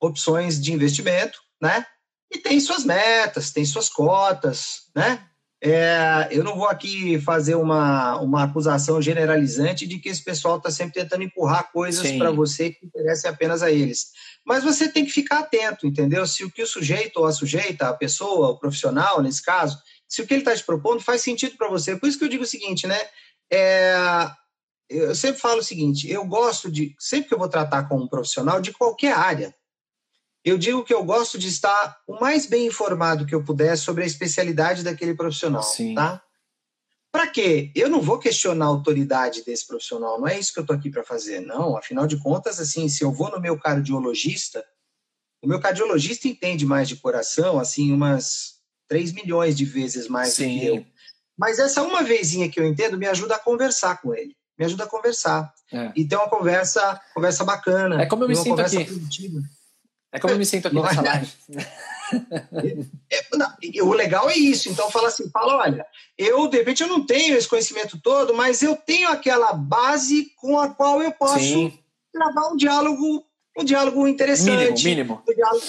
opções de investimento, né? E tem suas metas, tem suas cotas, né? É, eu não vou aqui fazer uma, uma acusação generalizante de que esse pessoal está sempre tentando empurrar coisas para você que interessem apenas a eles. Mas você tem que ficar atento, entendeu? Se o que o sujeito ou a sujeita, a pessoa, o profissional, nesse caso, se o que ele está te propondo faz sentido para você. Por isso que eu digo o seguinte, né? É, eu sempre falo o seguinte: eu gosto de, sempre que eu vou tratar com um profissional de qualquer área, eu digo que eu gosto de estar o mais bem informado que eu puder sobre a especialidade daquele profissional, Sim. tá? Para quê? Eu não vou questionar a autoridade desse profissional, não é isso que eu estou aqui para fazer, não. Afinal de contas, assim, se eu vou no meu cardiologista, o meu cardiologista entende mais de coração, assim, umas 3 milhões de vezes mais Sim. do que eu. Mas essa uma vezinha que eu entendo me ajuda a conversar com ele, me ajuda a conversar. É. E ter uma conversa, conversa bacana. É como eu me sinto aqui. Produtiva. É como eu me sinto aqui não, nessa live. É, não, o legal é isso. Então fala assim, fala, olha, eu de repente eu não tenho esse conhecimento todo, mas eu tenho aquela base com a qual eu posso Sim. gravar um diálogo, um diálogo interessante. Mínimo, mínimo. Um diálogo,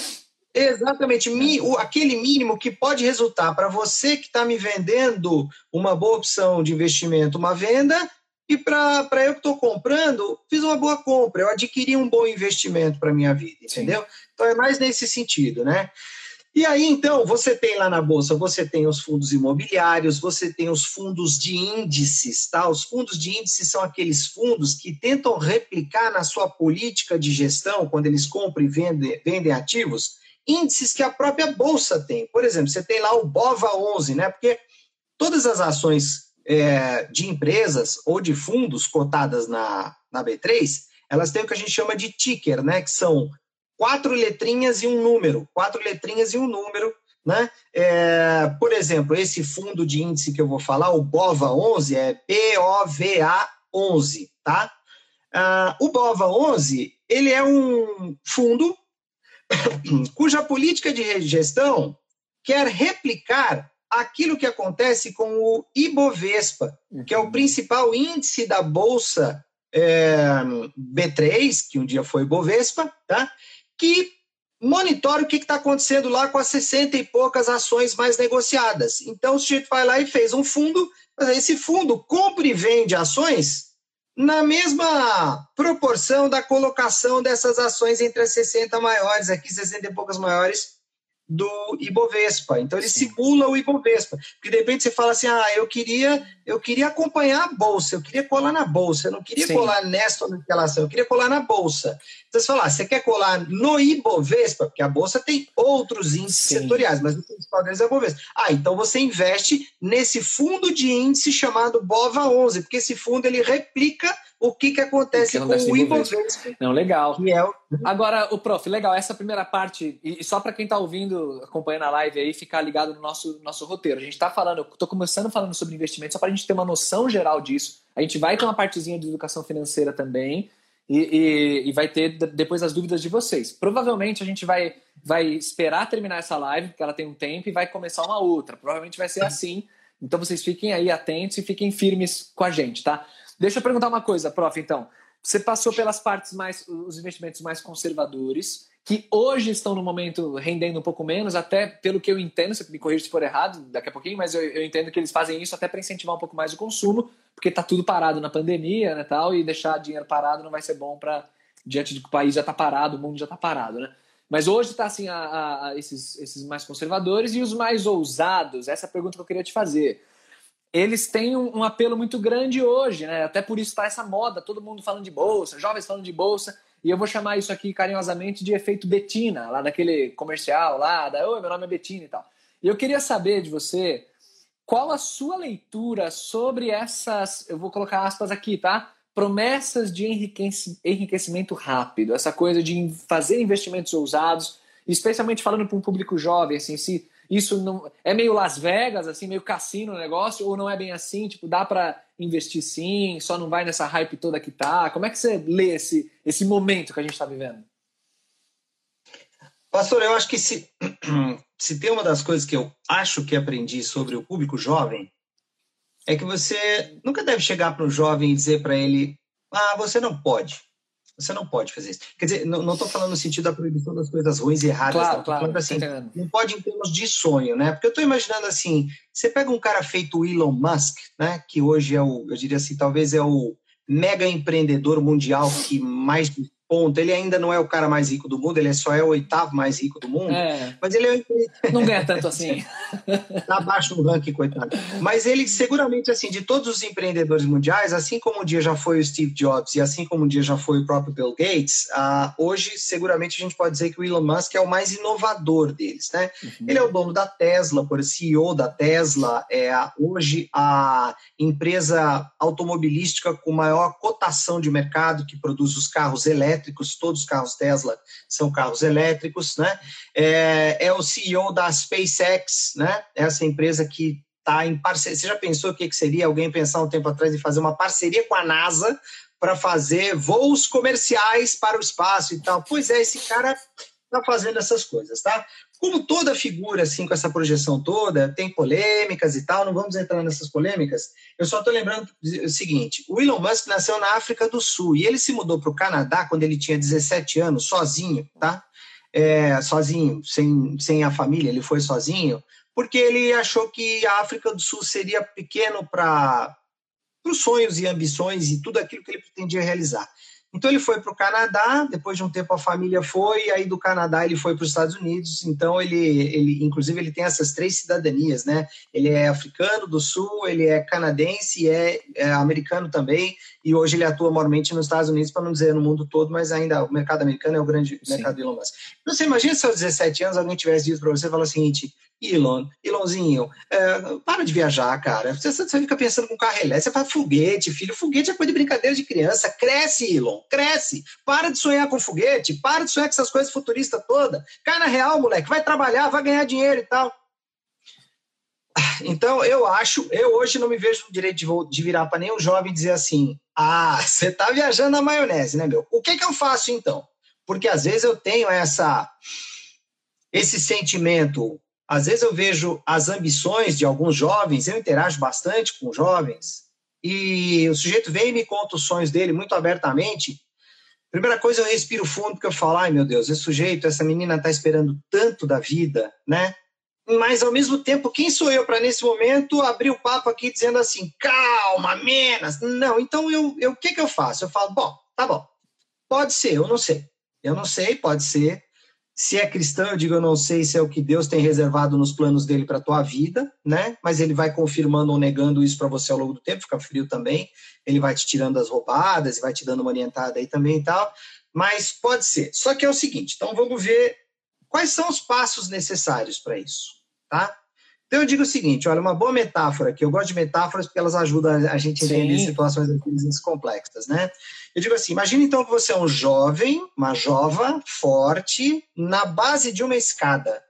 exatamente, mi, o, aquele mínimo que pode resultar para você que está me vendendo uma boa opção de investimento, uma venda, e para eu que estou comprando, fiz uma boa compra, eu adquiri um bom investimento para minha vida, entendeu? Sim. Então é mais nesse sentido, né? E aí, então, você tem lá na Bolsa, você tem os fundos imobiliários, você tem os fundos de índices, tá? Os fundos de índices são aqueles fundos que tentam replicar na sua política de gestão, quando eles compram e vendem, vendem ativos, índices que a própria Bolsa tem. Por exemplo, você tem lá o BOVA11, né? Porque todas as ações é, de empresas ou de fundos cotadas na, na B3, elas têm o que a gente chama de ticker, né? Que são quatro letrinhas e um número, quatro letrinhas e um número, né? É, por exemplo, esse fundo de índice que eu vou falar, o BOVA 11, é B-O-V-A 11, tá? Ah, o BOVA 11, ele é um fundo cuja política de gestão quer replicar aquilo que acontece com o Ibovespa, que é o principal índice da Bolsa é, B3, que um dia foi Ibovespa, tá? que monitora o que está acontecendo lá com as 60 e poucas ações mais negociadas. Então, o sujeito vai lá e fez um fundo, esse fundo compra e vende ações na mesma proporção da colocação dessas ações entre as 60 maiores, aqui 60 e poucas maiores, do Ibovespa. Então ele Sim. simula o Ibovespa. Porque de repente você fala assim: "Ah, eu queria, eu queria acompanhar a bolsa, eu queria colar na bolsa, eu não queria Sim. colar nesta ou naquela ação, eu queria colar na bolsa". Então você fala: ah, "Você quer colar no Ibovespa, porque a bolsa tem outros índices Sim. setoriais, mas o principal deles é o Ibovespa". Ah, então você investe nesse fundo de índice chamado BOVA 11, porque esse fundo ele replica o que, que acontece que com o Ibovespa. Não, legal. É o... Agora, o prof, legal, essa primeira parte, e só para quem está ouvindo, acompanhando a live aí, ficar ligado no nosso, nosso roteiro. A gente está falando, estou começando falando sobre investimento, só para a gente ter uma noção geral disso. A gente vai ter uma partezinha de educação financeira também, e, e, e vai ter depois as dúvidas de vocês. Provavelmente a gente vai, vai esperar terminar essa live, porque ela tem um tempo, e vai começar uma outra. Provavelmente vai ser assim. Então vocês fiquem aí atentos e fiquem firmes com a gente, tá? Deixa eu perguntar uma coisa, prof, então. Você passou pelas partes mais, os investimentos mais conservadores, que hoje estão no momento rendendo um pouco menos, até pelo que eu entendo, você me corrija se for errado daqui a pouquinho, mas eu, eu entendo que eles fazem isso até para incentivar um pouco mais o consumo, porque está tudo parado na pandemia, né, tal, e deixar dinheiro parado não vai ser bom para diante de que o país já está parado, o mundo já está parado, né? Mas hoje está assim a, a, a esses, esses mais conservadores e os mais ousados. Essa é a pergunta que eu queria te fazer eles têm um, um, apelo muito grande hoje, né? Até por isso está essa moda, todo mundo falando de bolsa, jovens falando de bolsa, e eu vou chamar isso aqui carinhosamente de efeito Betina, lá daquele comercial lá, da Oi, meu nome é Betina e tal. E eu queria saber de você qual a sua leitura sobre essas, eu vou colocar aspas aqui, tá? Promessas de enriquecimento rápido, essa coisa de fazer investimentos ousados, especialmente falando para um público jovem, assim, se isso não é meio Las Vegas, assim, meio cassino o negócio, ou não é bem assim? Tipo, dá para investir sim, só não vai nessa hype toda que tá? Como é que você lê esse, esse momento que a gente está vivendo? Pastor, eu acho que se, se tem uma das coisas que eu acho que aprendi sobre o público jovem, é que você nunca deve chegar para um jovem e dizer para ele: ah, você não pode. Você não pode fazer isso. Quer dizer, não estou falando no sentido da proibição das coisas ruins e erradas. Claro, não. claro. Assim, não pode em termos de sonho, né? Porque eu estou imaginando assim, você pega um cara feito Elon Musk, né? Que hoje é o, eu diria assim, talvez é o mega empreendedor mundial que mais ponto. Ele ainda não é o cara mais rico do mundo, ele só é o oitavo mais rico do mundo. É. Mas ele é... não ganha tanto assim. Está abaixo do ranking, coitado. Mas ele seguramente assim, de todos os empreendedores mundiais, assim como um dia já foi o Steve Jobs e assim como um dia já foi o próprio Bill Gates, hoje seguramente a gente pode dizer que o Elon Musk é o mais inovador deles, né? Uhum. Ele é o dono da Tesla, por CEO da Tesla, é hoje a empresa automobilística com maior cotação de mercado que produz os carros elétricos elétricos, todos os carros Tesla são carros elétricos, né? É, é o CEO da SpaceX, né? Essa empresa que está em parceria. Você já pensou o que, que seria alguém pensar um tempo atrás em fazer uma parceria com a NASA para fazer voos comerciais para o espaço e tal? Pois é, esse cara está fazendo essas coisas, tá? Como toda figura, assim, com essa projeção toda, tem polêmicas e tal, não vamos entrar nessas polêmicas. Eu só estou lembrando o seguinte: o Elon Musk nasceu na África do Sul e ele se mudou para o Canadá quando ele tinha 17 anos, sozinho, tá? É, sozinho, sem, sem a família, ele foi sozinho, porque ele achou que a África do Sul seria pequeno para os sonhos e ambições e tudo aquilo que ele pretendia realizar. Então ele foi para o Canadá, depois de um tempo a família foi, e aí do Canadá ele foi para os Estados Unidos. Então ele, ele, inclusive, ele tem essas três cidadanias, né? Ele é africano do Sul, ele é canadense e é, é americano também. E hoje ele atua maiormente nos Estados Unidos, para não dizer no mundo todo, mas ainda o mercado americano é o grande Sim. mercado de Elon Musk. Então, você imagina se aos 17 anos alguém tivesse dito para você, falar o seguinte: Elon, Elonzinho, é, para de viajar, cara. Você, você fica pensando com carro elétrico, você faz foguete, filho. Foguete é coisa de brincadeira de criança. Cresce, Elon, cresce. Para de sonhar com foguete, para de sonhar com essas coisas futuristas todas. Cai na real, moleque. Vai trabalhar, vai ganhar dinheiro e tal. Então, eu acho, eu hoje não me vejo no direito de, de virar para nenhum jovem e dizer assim: ah, você está viajando na maionese, né, meu? O que, que eu faço então? Porque às vezes eu tenho essa esse sentimento às vezes eu vejo as ambições de alguns jovens, eu interajo bastante com jovens, e o sujeito vem e me conta os sonhos dele muito abertamente. Primeira coisa, eu respiro fundo, porque eu falo, ai meu Deus, esse sujeito, essa menina está esperando tanto da vida, né? Mas, ao mesmo tempo, quem sou eu para, nesse momento, abrir o papo aqui dizendo assim, calma, menos. Não, então, eu, eu, o que, que eu faço? Eu falo, bom, tá bom, pode ser, eu não sei. Eu não sei, pode ser. Se é cristão, eu digo, eu não sei se é o que Deus tem reservado nos planos dele para a tua vida, né? Mas ele vai confirmando ou negando isso para você ao longo do tempo, fica frio também. Ele vai te tirando as roubadas e vai te dando uma orientada aí também e tal. Mas pode ser. Só que é o seguinte, então vamos ver quais são os passos necessários para isso, tá? Então eu digo o seguinte, olha, uma boa metáfora, que eu gosto de metáforas porque elas ajudam a gente a entender Sim. situações complexas, né? Eu digo assim, imagine então que você é um jovem, uma jova, forte, na base de uma escada.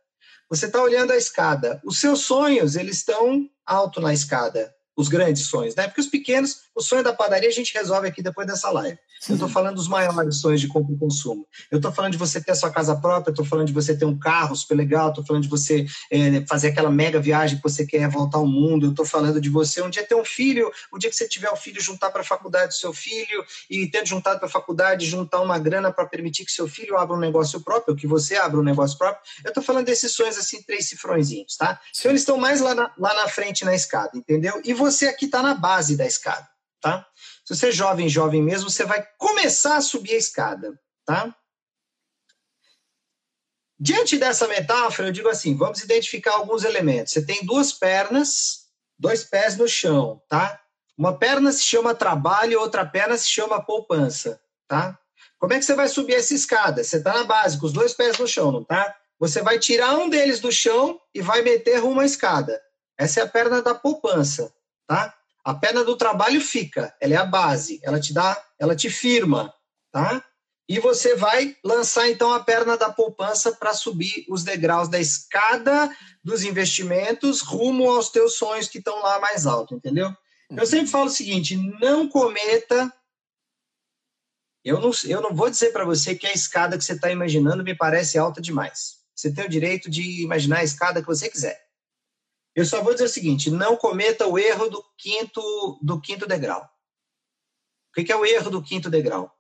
Você está olhando a escada. Os seus sonhos, eles estão alto na escada os grandes sonhos, né? Porque os pequenos, o sonho da padaria a gente resolve aqui depois dessa live. Eu estou falando dos maiores sonhos de compra e consumo. Eu estou falando de você ter a sua casa própria, estou falando de você ter um carro super legal, estou falando de você é, fazer aquela mega viagem que você quer voltar ao mundo, eu estou falando de você um dia ter um filho, o dia que você tiver o um filho, juntar para a faculdade do seu filho e tendo juntado para a faculdade, juntar uma grana para permitir que seu filho abra um negócio próprio, que você abra um negócio próprio. Eu estou falando desses sonhos assim, três cifrõezinhos, tá? Então eles estão mais lá na, lá na frente na escada, entendeu? E você aqui está na base da escada, tá? Se você é jovem, jovem mesmo, você vai começar a subir a escada, tá? Diante dessa metáfora, eu digo assim, vamos identificar alguns elementos. Você tem duas pernas, dois pés no chão, tá? Uma perna se chama trabalho, outra perna se chama poupança, tá? Como é que você vai subir essa escada? Você está na base, com os dois pés no chão, não tá? Você vai tirar um deles do chão e vai meter rumo à escada. Essa é a perna da poupança, tá? A perna do trabalho fica, ela é a base, ela te dá, ela te firma, tá? E você vai lançar então a perna da poupança para subir os degraus da escada dos investimentos rumo aos teus sonhos que estão lá mais alto, entendeu? Eu sempre falo o seguinte: não cometa. Eu não, eu não vou dizer para você que a escada que você está imaginando me parece alta demais. Você tem o direito de imaginar a escada que você quiser. Eu só vou dizer o seguinte: não cometa o erro do quinto, do quinto degrau. O que é o erro do quinto degrau?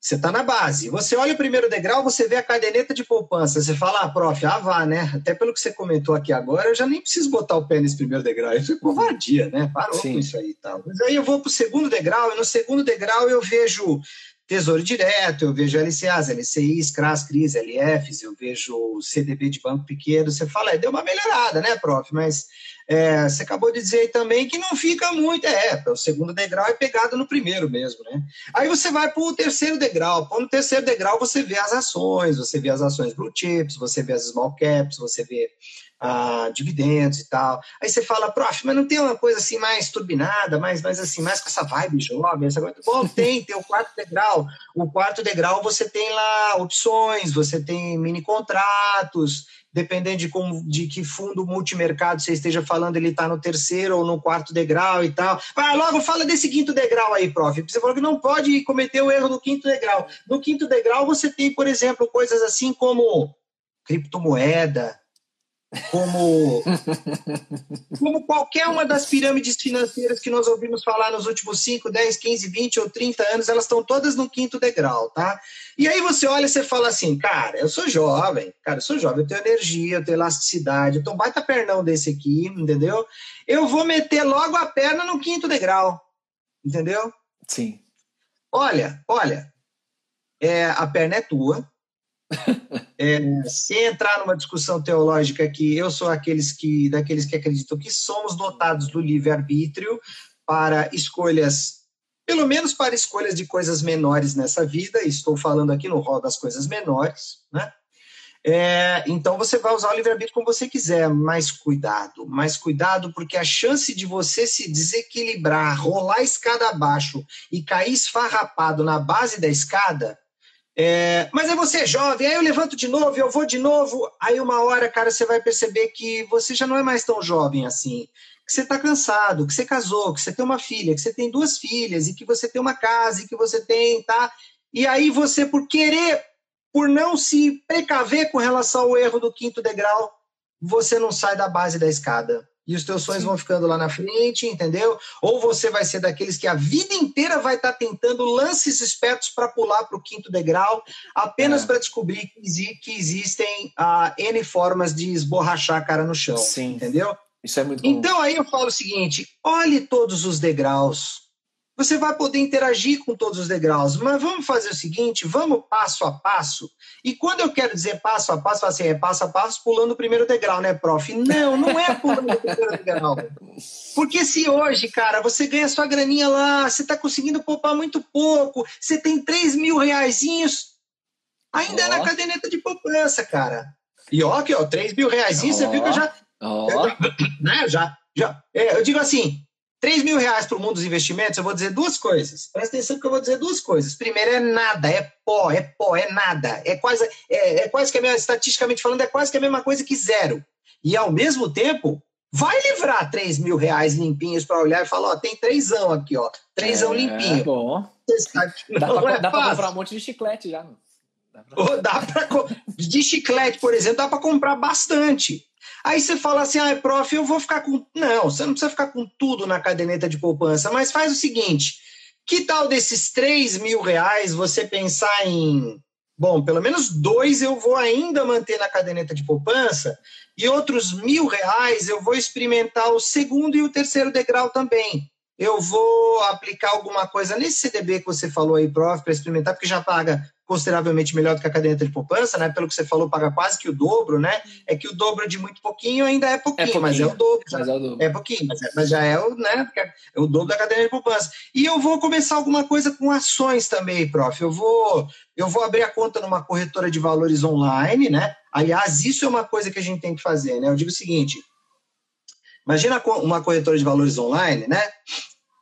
Você está na base. Você olha o primeiro degrau, você vê a caderneta de poupança. Você fala, ah, prof, ah, vá, né? Até pelo que você comentou aqui agora, eu já nem preciso botar o pé nesse primeiro degrau. Isso é covardia, né? Parou Sim. com isso aí e tal. Mas aí eu vou para o segundo degrau, e no segundo degrau eu vejo Tesouro Direto, eu vejo LCAs, LCIs, CRAS, CRIs, LFs, eu vejo CDB de banco pequeno. Você fala, é, deu uma melhorada, né, prof? Mas é, você acabou de dizer aí também que não fica muito. É, o segundo degrau é pegado no primeiro mesmo, né? Aí você vai para o terceiro degrau. No terceiro degrau você vê as ações, você vê as ações blue chips, você vê as small caps, você vê ah, dividendos e tal. Aí você fala, prof, mas não tem uma coisa assim mais turbinada, mais, mais assim, mais com essa vibe jovem? Essa coisa? Bom, tem, tem o quarto degrau. O quarto degrau você tem lá opções, você tem mini contratos, dependendo de, como, de que fundo multimercado você esteja falando, ele está no terceiro ou no quarto degrau e tal. Vai, logo fala desse quinto degrau aí, prof. Você falou que não pode cometer o erro do quinto degrau. No quinto degrau você tem, por exemplo, coisas assim como criptomoeda, como, como qualquer uma das pirâmides financeiras que nós ouvimos falar nos últimos 5, 10, 15, 20 ou 30 anos, elas estão todas no quinto degrau, tá? E aí você olha e você fala assim, cara, eu sou jovem, cara, eu sou jovem, eu tenho energia, eu tenho elasticidade, eu tenho um baita pernão desse aqui, entendeu? eu vou meter logo a perna no quinto degrau. Entendeu? Sim. Olha, olha, é, a perna é tua. É, se entrar numa discussão teológica que eu sou aqueles que, daqueles que acreditam que somos dotados do livre-arbítrio para escolhas, pelo menos para escolhas de coisas menores nessa vida, estou falando aqui no rol das coisas menores, né? É, então você vai usar o livre-arbítrio como você quiser, mas cuidado, mais cuidado, porque a chance de você se desequilibrar, rolar escada abaixo e cair esfarrapado na base da escada. É, mas é você jovem, aí eu levanto de novo, eu vou de novo. Aí uma hora, cara, você vai perceber que você já não é mais tão jovem assim. Que você está cansado, que você casou, que você tem uma filha, que você tem duas filhas, e que você tem uma casa, e que você tem, tá? E aí você, por querer por não se precaver com relação ao erro do quinto degrau, você não sai da base da escada. E os teus sonhos Sim. vão ficando lá na frente, entendeu? Ou você vai ser daqueles que a vida inteira vai estar tá tentando lances espertos para pular para o quinto degrau, apenas é. para descobrir que, que existem uh, N formas de esborrachar a cara no chão. Sim. Entendeu? Isso é muito Então aí eu falo o seguinte: olhe todos os degraus você vai poder interagir com todos os degraus. Mas vamos fazer o seguinte, vamos passo a passo. E quando eu quero dizer passo a passo, assim, é passo a passo pulando o primeiro degrau, né, prof? Não, não é pulando o primeiro degrau. Porque se hoje, cara, você ganha sua graninha lá, você está conseguindo poupar muito pouco, você tem 3 mil reaisinhos, ainda oh. é na caderneta de poupança, cara. E ó, aqui, ó, 3 mil reaisinhos, oh. você viu que eu já... Oh. né, já, já é, eu digo assim, 3 mil reais para o mundo dos investimentos, eu vou dizer duas coisas. Presta atenção que eu vou dizer duas coisas. Primeiro, é nada, é pó, é pó, é nada. É quase, é, é quase que a mesma, estatisticamente falando, é quase que a mesma coisa que zero. E ao mesmo tempo, vai livrar 3 mil reais limpinhos para olhar e falar: ó, tem trêsão aqui, ó. Trêsão é, limpinho. Bom. Dá para é comprar um monte de chiclete já. Dá para. Dá pra, de chiclete, por exemplo, dá para comprar bastante. Aí você fala assim, ah, prof, eu vou ficar com. Não, você não precisa ficar com tudo na caderneta de poupança, mas faz o seguinte: que tal desses 3 mil reais você pensar em. Bom, pelo menos dois eu vou ainda manter na caderneta de poupança, e outros mil reais eu vou experimentar o segundo e o terceiro degrau também. Eu vou aplicar alguma coisa nesse CDB que você falou aí, prof, para experimentar, porque já paga consideravelmente melhor do que a caderneta de poupança, né? Pelo que você falou, paga quase que o dobro, né? É que o dobro de muito pouquinho ainda é pouquinho, é pouquinho mas é o dobro. Já, é, o dobro. é pouquinho, mas, é, mas, já é o, né? É o dobro da caderneta de poupança. E eu vou começar alguma coisa com ações também, prof. Eu vou, eu vou abrir a conta numa corretora de valores online, né? Aliás, isso é uma coisa que a gente tem que fazer, né? Eu digo o seguinte: imagina uma corretora de valores online, né?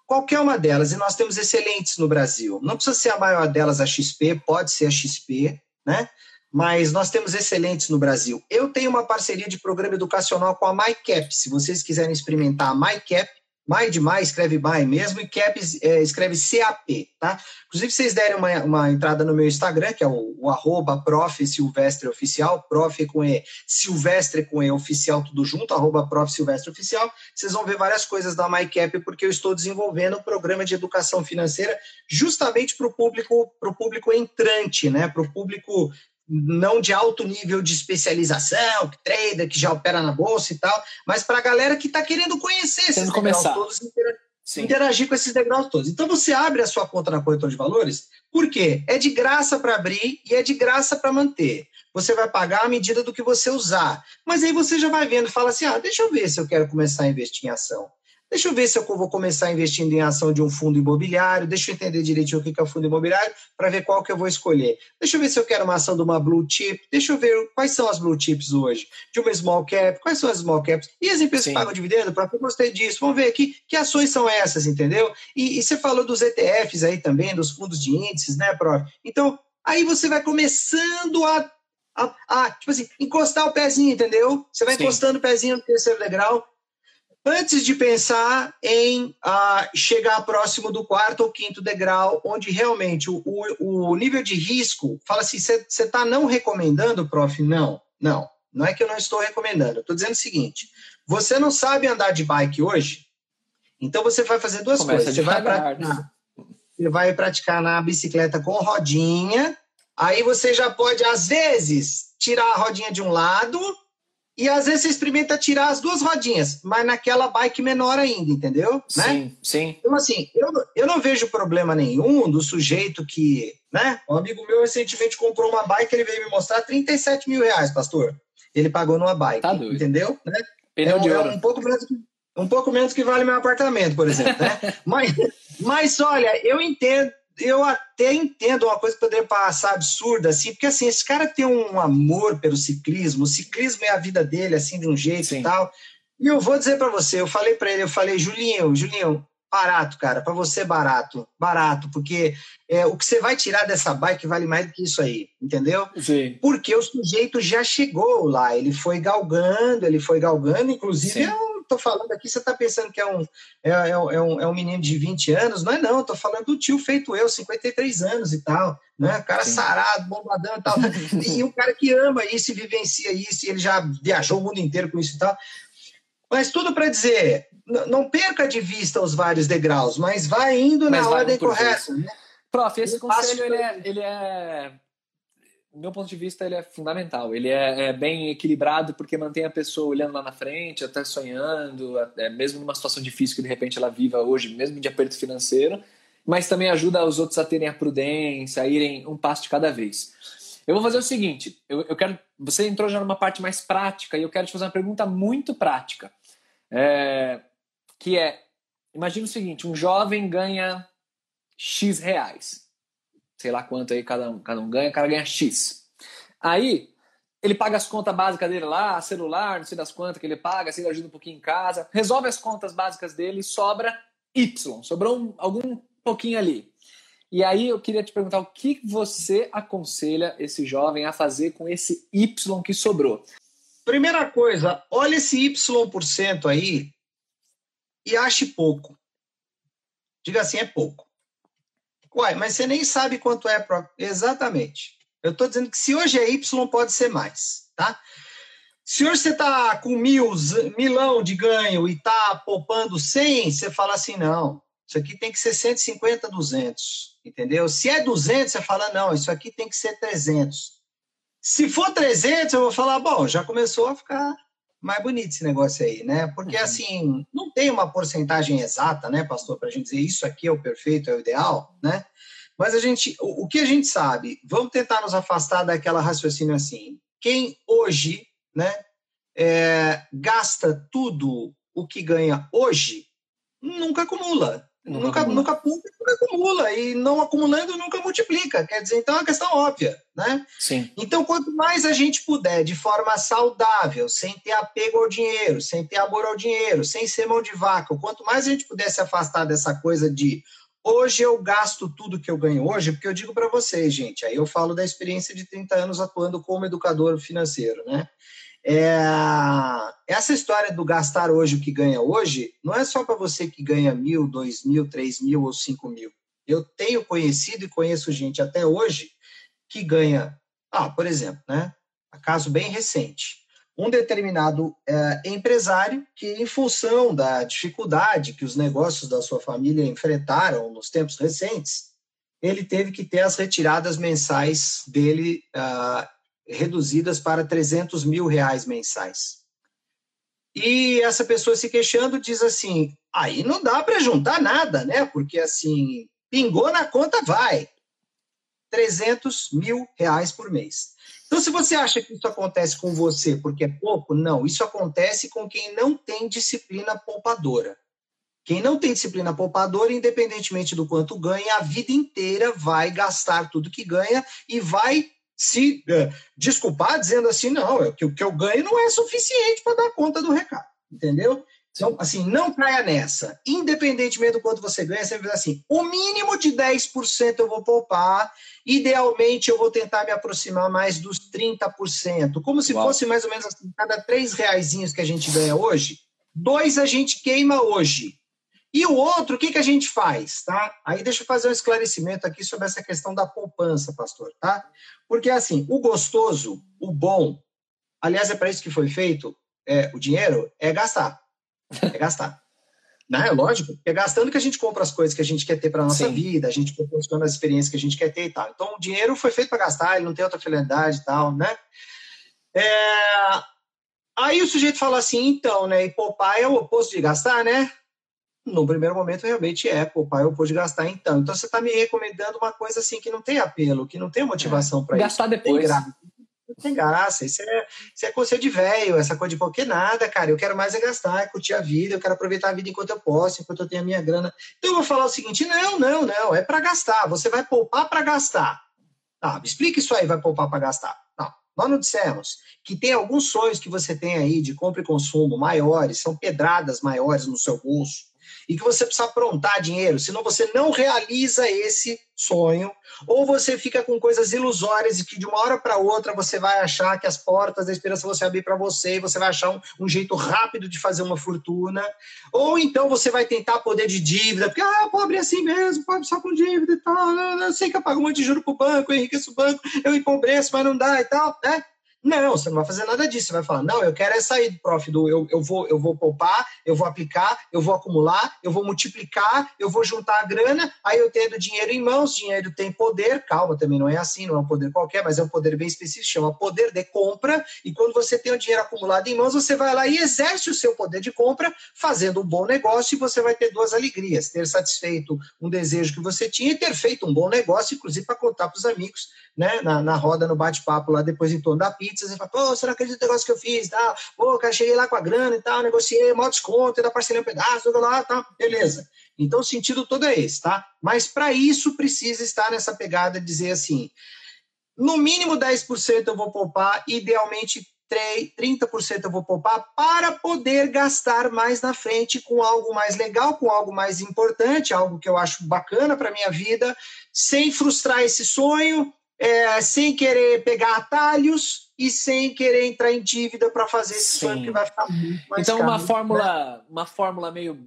qualquer uma delas, e nós temos excelentes no Brasil. Não precisa ser a maior delas a XP, pode ser a XP, né? Mas nós temos excelentes no Brasil. Eu tenho uma parceria de programa educacional com a MyCap. Se vocês quiserem experimentar a MyCap, Mai de Mai escreve Mai mesmo e Cap é, escreve CAP, tá? Inclusive, vocês derem uma, uma entrada no meu Instagram, que é o, o arroba prof. Silvestre Oficial, prof com E, Silvestre com E Oficial, tudo junto, arroba prof. Silvestre Oficial. Vocês vão ver várias coisas da MyCap, porque eu estou desenvolvendo um programa de educação financeira justamente para o público, público entrante, né? Para o público não de alto nível de especialização, que trader, que já opera na bolsa e tal, mas para a galera que está querendo conhecer esses degraus todos, interagir, interagir com esses degraus todos. Então você abre a sua conta na corretora de valores, por quê? É de graça para abrir e é de graça para manter. Você vai pagar à medida do que você usar. Mas aí você já vai vendo fala assim: ah, deixa eu ver se eu quero começar a investir em ação. Deixa eu ver se eu vou começar investindo em ação de um fundo imobiliário, deixa eu entender direitinho o que é o fundo imobiliário, para ver qual que eu vou escolher. Deixa eu ver se eu quero uma ação de uma blue chip, deixa eu ver quais são as blue chips hoje, de uma small cap, quais são as small caps, e as empresas Sim. que pagam dividendo, para eu gostei disso, vamos ver aqui que ações são essas, entendeu? E, e você falou dos ETFs aí também, dos fundos de índices, né, prof? Então, aí você vai começando a a, a, tipo assim, encostar o pezinho, entendeu? Você vai Sim. encostando o pezinho no terceiro degrau, antes de pensar em uh, chegar próximo do quarto ou quinto degrau, onde realmente o, o, o nível de risco, fala assim, você está não recomendando, prof? Não, não, não é que eu não estou recomendando, estou dizendo o seguinte, você não sabe andar de bike hoje, então você vai fazer duas Começa coisas, você vai, praticar, você vai praticar na bicicleta com rodinha, aí você já pode, às vezes, tirar a rodinha de um lado e às vezes você experimenta tirar as duas rodinhas, mas naquela bike menor ainda, entendeu? Sim, né? sim. Então, assim, eu, eu não vejo problema nenhum do sujeito que, né? Um amigo meu recentemente comprou uma bike, ele veio me mostrar 37 mil reais, pastor. Ele pagou numa bike, Tá doido. entendeu? Né? Pneu é, de é ouro. um pouco menos que um pouco menos que vale meu apartamento, por exemplo, né? mas, mas olha, eu entendo, eu até entendo uma coisa que poderia passar absurda, assim, porque assim, esse cara tem um amor pelo ciclismo, o ciclismo é a vida dele, assim, de um jeito Sim. e tal. E eu vou dizer para você, eu falei para ele, eu falei, Julinho, Julinho, barato, cara, para você barato, barato, porque é, o que você vai tirar dessa bike vale mais do que isso aí, entendeu? Sim. porque o sujeito já chegou lá, ele foi galgando, ele foi galgando, inclusive Sim. eu tô falando aqui, você tá pensando que é um, é, é um- é um, é um menino de 20 anos, não é não, tô falando do tio feito eu, 53 anos e tal, né, cara Sim. sarado, bombadão e tal, e um cara que ama isso e vivencia isso, e ele já viajou o mundo inteiro com isso e tal, mas tudo para dizer, não perca de vista os vários degraus, mas vai indo Mas na ordem correta, né? Prof, esse Eu conselho, ele é, ele é, do meu ponto de vista, ele é fundamental. Ele é, é bem equilibrado porque mantém a pessoa olhando lá na frente, até sonhando, até mesmo numa situação difícil que de repente ela viva hoje, mesmo de aperto financeiro, mas também ajuda os outros a terem a prudência, a irem um passo de cada vez. Eu vou fazer o seguinte, eu, eu quero, você entrou já numa parte mais prática e eu quero te fazer uma pergunta muito prática, É, que é, imagina o seguinte, um jovem ganha X reais. Sei lá quanto aí cada um, cada um ganha, o cara ganha X. Aí, ele paga as contas básicas dele lá, celular, não sei das quantas que ele paga, se ele ajuda um pouquinho em casa, resolve as contas básicas dele sobra Y, sobrou um- algum pouquinho ali. E aí eu queria te perguntar o que você aconselha esse jovem a fazer com esse Y que sobrou? Primeira coisa, olha esse Y% aí e ache pouco. Diga assim, é pouco. Uai, mas você nem sabe quanto é. Pro... Exatamente. Eu estou dizendo que se hoje é Y, pode ser mais, tá? Se hoje você está com mil, milão de ganho e está poupando 100, você fala assim, não, isso aqui tem que ser 150, 200, entendeu? Se é 200, você fala, não, isso aqui tem que ser 300. Se for 300, eu vou falar, bom, já começou a ficar mais bonito esse negócio aí, né? Porque, Uhum. assim, não tem uma porcentagem exata, né, pastor, para a gente dizer isso aqui é o perfeito, é o ideal, né? Mas a gente, o, o que a gente sabe, vamos tentar nos afastar daquela raciocínio assim. Quem hoje, né, é, gasta tudo o que ganha hoje, nunca acumula. Nunca Nunca, nunca, nunca acumula. E não acumulando, nunca multiplica. Quer dizer, então é uma questão óbvia, né? Sim. Então, quanto mais a gente puder, de forma saudável, sem ter apego ao dinheiro, sem ter amor ao dinheiro, sem ser mão de vaca, quanto mais a gente puder se afastar dessa coisa de hoje eu gasto tudo que eu ganho hoje, porque eu digo para vocês, gente, aí eu falo da experiência de 30 anos atuando como educador financeiro, né? É, essa história do gastar hoje o que ganha hoje não é só para você que ganha mil, dois mil, três mil ou cinco mil. Eu tenho conhecido e conheço gente até hoje que ganha, ah, por exemplo, né? Caso bem recente, um determinado é, empresário que, em função da dificuldade que os negócios da sua família enfrentaram nos tempos recentes, ele teve que ter as retiradas mensais dele ah, reduzidas para 300 mil reais mensais. E essa pessoa se queixando diz assim: aí não dá para juntar nada, né? Porque assim, pingou na conta, vai. 300 mil reais por mês. Então, se você acha que isso acontece com você porque é pouco, não. Isso acontece com quem não tem disciplina poupadora. Quem não tem disciplina poupadora, independentemente do quanto ganha, a vida inteira vai gastar tudo que ganha e vai se uh, desculpar dizendo assim, não, é que o que eu ganho não é suficiente para dar conta do recado, entendeu? Então, assim, não caia nessa. Independentemente do quanto você ganha, você vai assim, o mínimo de 10% eu vou poupar, idealmente eu vou tentar me aproximar mais dos 30%, como se Uau. fosse mais ou menos assim, cada três reaisinhos que a gente ganha hoje, dois a gente queima hoje. E o outro, o que, que a gente faz, tá? Aí deixa eu fazer um esclarecimento aqui sobre essa questão da poupança, pastor, tá? Porque, assim, o gostoso, o bom, aliás, é para isso que foi feito, é, o dinheiro é gastar. É gastar. Não, é lógico, é gastando que a gente compra as coisas que a gente quer ter para nossa Sim. vida, a gente proporciona as experiências que a gente quer ter e tal. Então, o dinheiro foi feito para gastar, ele não tem outra finalidade e tal, né? É... Aí o sujeito fala assim, então, né? E poupar é o oposto de gastar, né? No primeiro momento, realmente é. Poupar é o oposto de gastar, então. Então, você está me recomendando uma coisa assim que não tem apelo, que não tem motivação é. para isso. Gastar depois. Não tem graça, isso é, isso é coisa de velho, essa coisa de porque nada, cara. Eu quero mais é gastar, é curtir a vida, eu quero aproveitar a vida enquanto eu posso, enquanto eu tenho a minha grana. Então eu vou falar o seguinte: não, não, não, é para gastar. Você vai poupar para gastar. Tá, me explica isso aí, vai poupar para gastar. Não, nós não dissemos que tem alguns sonhos que você tem aí de compra e consumo maiores, são pedradas maiores no seu bolso e que você precisa aprontar dinheiro, senão você não realiza esse sonho, ou você fica com coisas ilusórias e que de uma hora para outra você vai achar que as portas da esperança vão se abrir para você e você vai achar um, um, jeito rápido de fazer uma fortuna, ou então você vai tentar poder de dívida, porque ah, pobre é assim mesmo, pobre só com dívida e tal, eu sei que eu pago um monte de juro para o banco, eu enriqueço o banco, eu empobreço, mas não dá e tal, né? Não, você não vai fazer nada disso. Você vai falar, não, eu quero é sair, prof, do eu, eu, vou, eu vou poupar, eu vou aplicar, eu vou acumular, eu vou multiplicar, eu vou juntar a grana, aí eu tendo dinheiro em mãos, dinheiro tem poder, calma, também não é assim, não é um poder qualquer, mas é um poder bem específico, chama poder de compra, e quando você tem o dinheiro acumulado em mãos, você vai lá e exerce o seu poder de compra, fazendo um bom negócio, e você vai ter duas alegrias, ter satisfeito um desejo que você tinha e ter feito um bom negócio, inclusive para contar para os amigos, né, na, na roda, no bate-papo lá depois em torno da pizza, você fala, pô, você não acredita no negócio que eu fiz, tal. Pô, cara, cheguei lá com a grana e tal, negociei, maior desconto, ainda parcelei um pedaço, lá, tá, beleza. Então, o sentido todo é esse, tá? Mas para isso precisa estar nessa pegada de dizer assim, no mínimo 10% eu vou poupar, idealmente 30% eu vou poupar para poder gastar mais na frente com algo mais legal, com algo mais importante, algo que eu acho bacana para minha vida, sem frustrar esse sonho, é, sem querer pegar atalhos e sem querer entrar em dívida para fazer esse sonho que vai ficar muito mais Então, caro, uma fórmula, né? uma fórmula meio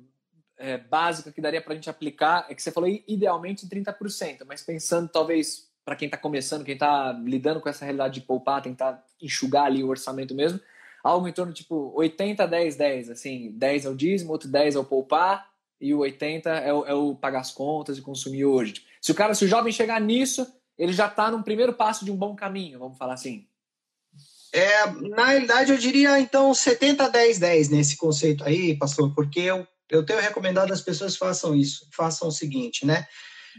é, básica que daria para a gente aplicar é que você falou idealmente 30%, mas pensando talvez para quem está começando, quem está lidando com essa realidade de poupar, tentar enxugar ali o orçamento mesmo, algo em torno tipo 80, 10, 10, assim, 10 é o dízimo, outro 10 é o poupar e o 80 é o, é o pagar as contas e consumir hoje. Se o cara, se o jovem chegar nisso, ele já está num primeiro passo de um bom caminho, vamos falar assim. É, na realidade, eu diria então 70, 10, 10 nesse conceito aí, pastor, porque eu, eu tenho recomendado as pessoas façam isso, façam o seguinte, né?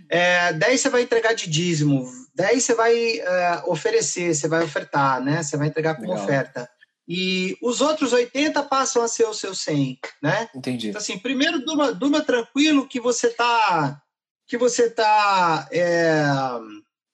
É, 10 você vai entregar de dízimo, 10 você vai é, oferecer, você vai ofertar, né? Você vai entregar como Legal. oferta. E os outros 80 passam a ser o seu 100, né? Entendi. Então, assim, primeiro, durma, durma tranquilo que você tá que você tá é,